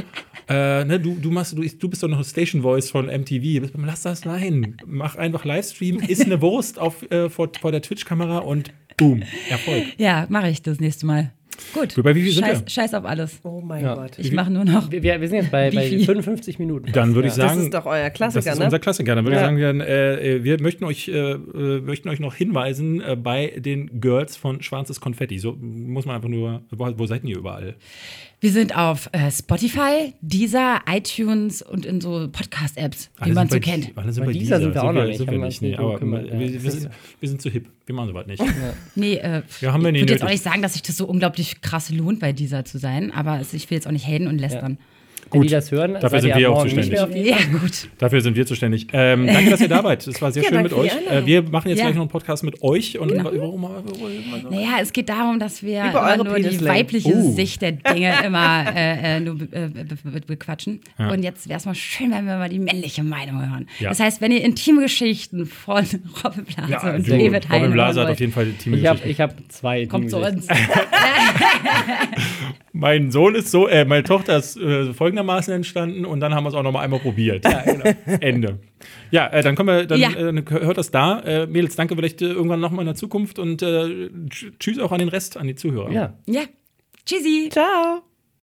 äh, ne, du, du machst, du, du bist doch noch Station Voice von MTV, lass das sein. Mach einfach Livestream, isst eine Wurst auf, äh, vor, vor der Twitch-Kamera und boom, Erfolg. Ja, mache ich das nächste Mal. Gut. Bei wie viel sind scheiß, wir? scheiß auf alles. Oh mein Ja. Gott. Ich mache nur noch. Wir, wir wir sind jetzt bei, bei viel? 55 Minuten. Dann würde ich sagen, Das ist doch euer Das Klassiker, ist ne? unser Klassiker. Dann würde Ja. ich sagen, dann, äh, wir möchten euch, äh, äh, möchten euch noch hinweisen äh, bei den Girls von Schwarzes Konfetti. So muss man einfach nur, wo, wo seid ihr überall? Wir sind auf äh, Spotify, Deezer, iTunes und in so Podcast-Apps, die Alle man sind so bei, kennt. Alle sind Bei bei dieser dieser. sind wir auch noch nicht, Sind wir nicht. Nee, aber gekümmert, wir, ja. wir, sind, wir sind zu hip. Wir machen sowas nicht. Nee, äh, Ja, haben wir ich würde jetzt auch nicht sagen, dass sich das so unglaublich krass lohnt, bei dieser zu sein, aber ich will jetzt auch nicht haten und lästern. Wenn Gut. die das hören, Dafür seid sind wir auch zuständig. Ja, gut. Dafür sind wir zuständig. Ähm, danke, dass ihr da wart. Es war sehr Ja, schön mit euch. Äh, wir machen jetzt Ja. gleich noch einen Podcast mit euch. Und Genau. warum, Naja, es geht darum, dass wir Über immer eure nur die weibliche Oh. Sicht der Dinge immer äh, äh, nur äh, be be bequatschen. Und jetzt wäre es mal schön, wenn wir mal die männliche Meinung hören. Ja. Das heißt, wenn ihr intime Geschichten von Robin Blase ja, und du, David Robin Hein Blaser hören hat auf jeden Fall die Team Ich habe ich hab zwei. kommt zu uns. Mein Sohn ist so, äh, meine Tochter ist äh, folgendermaßen entstanden und dann haben wir es auch noch mal einmal probiert. Ja, genau. Ende. Ja, äh, dann kommen wir, dann Ja. äh, hört das da. Äh, Mädels, danke vielleicht äh, irgendwann noch mal in der Zukunft und äh, tsch- tschüss auch an den Rest, an die Zuhörer. Ja. Ja. Tschüssi. Ciao.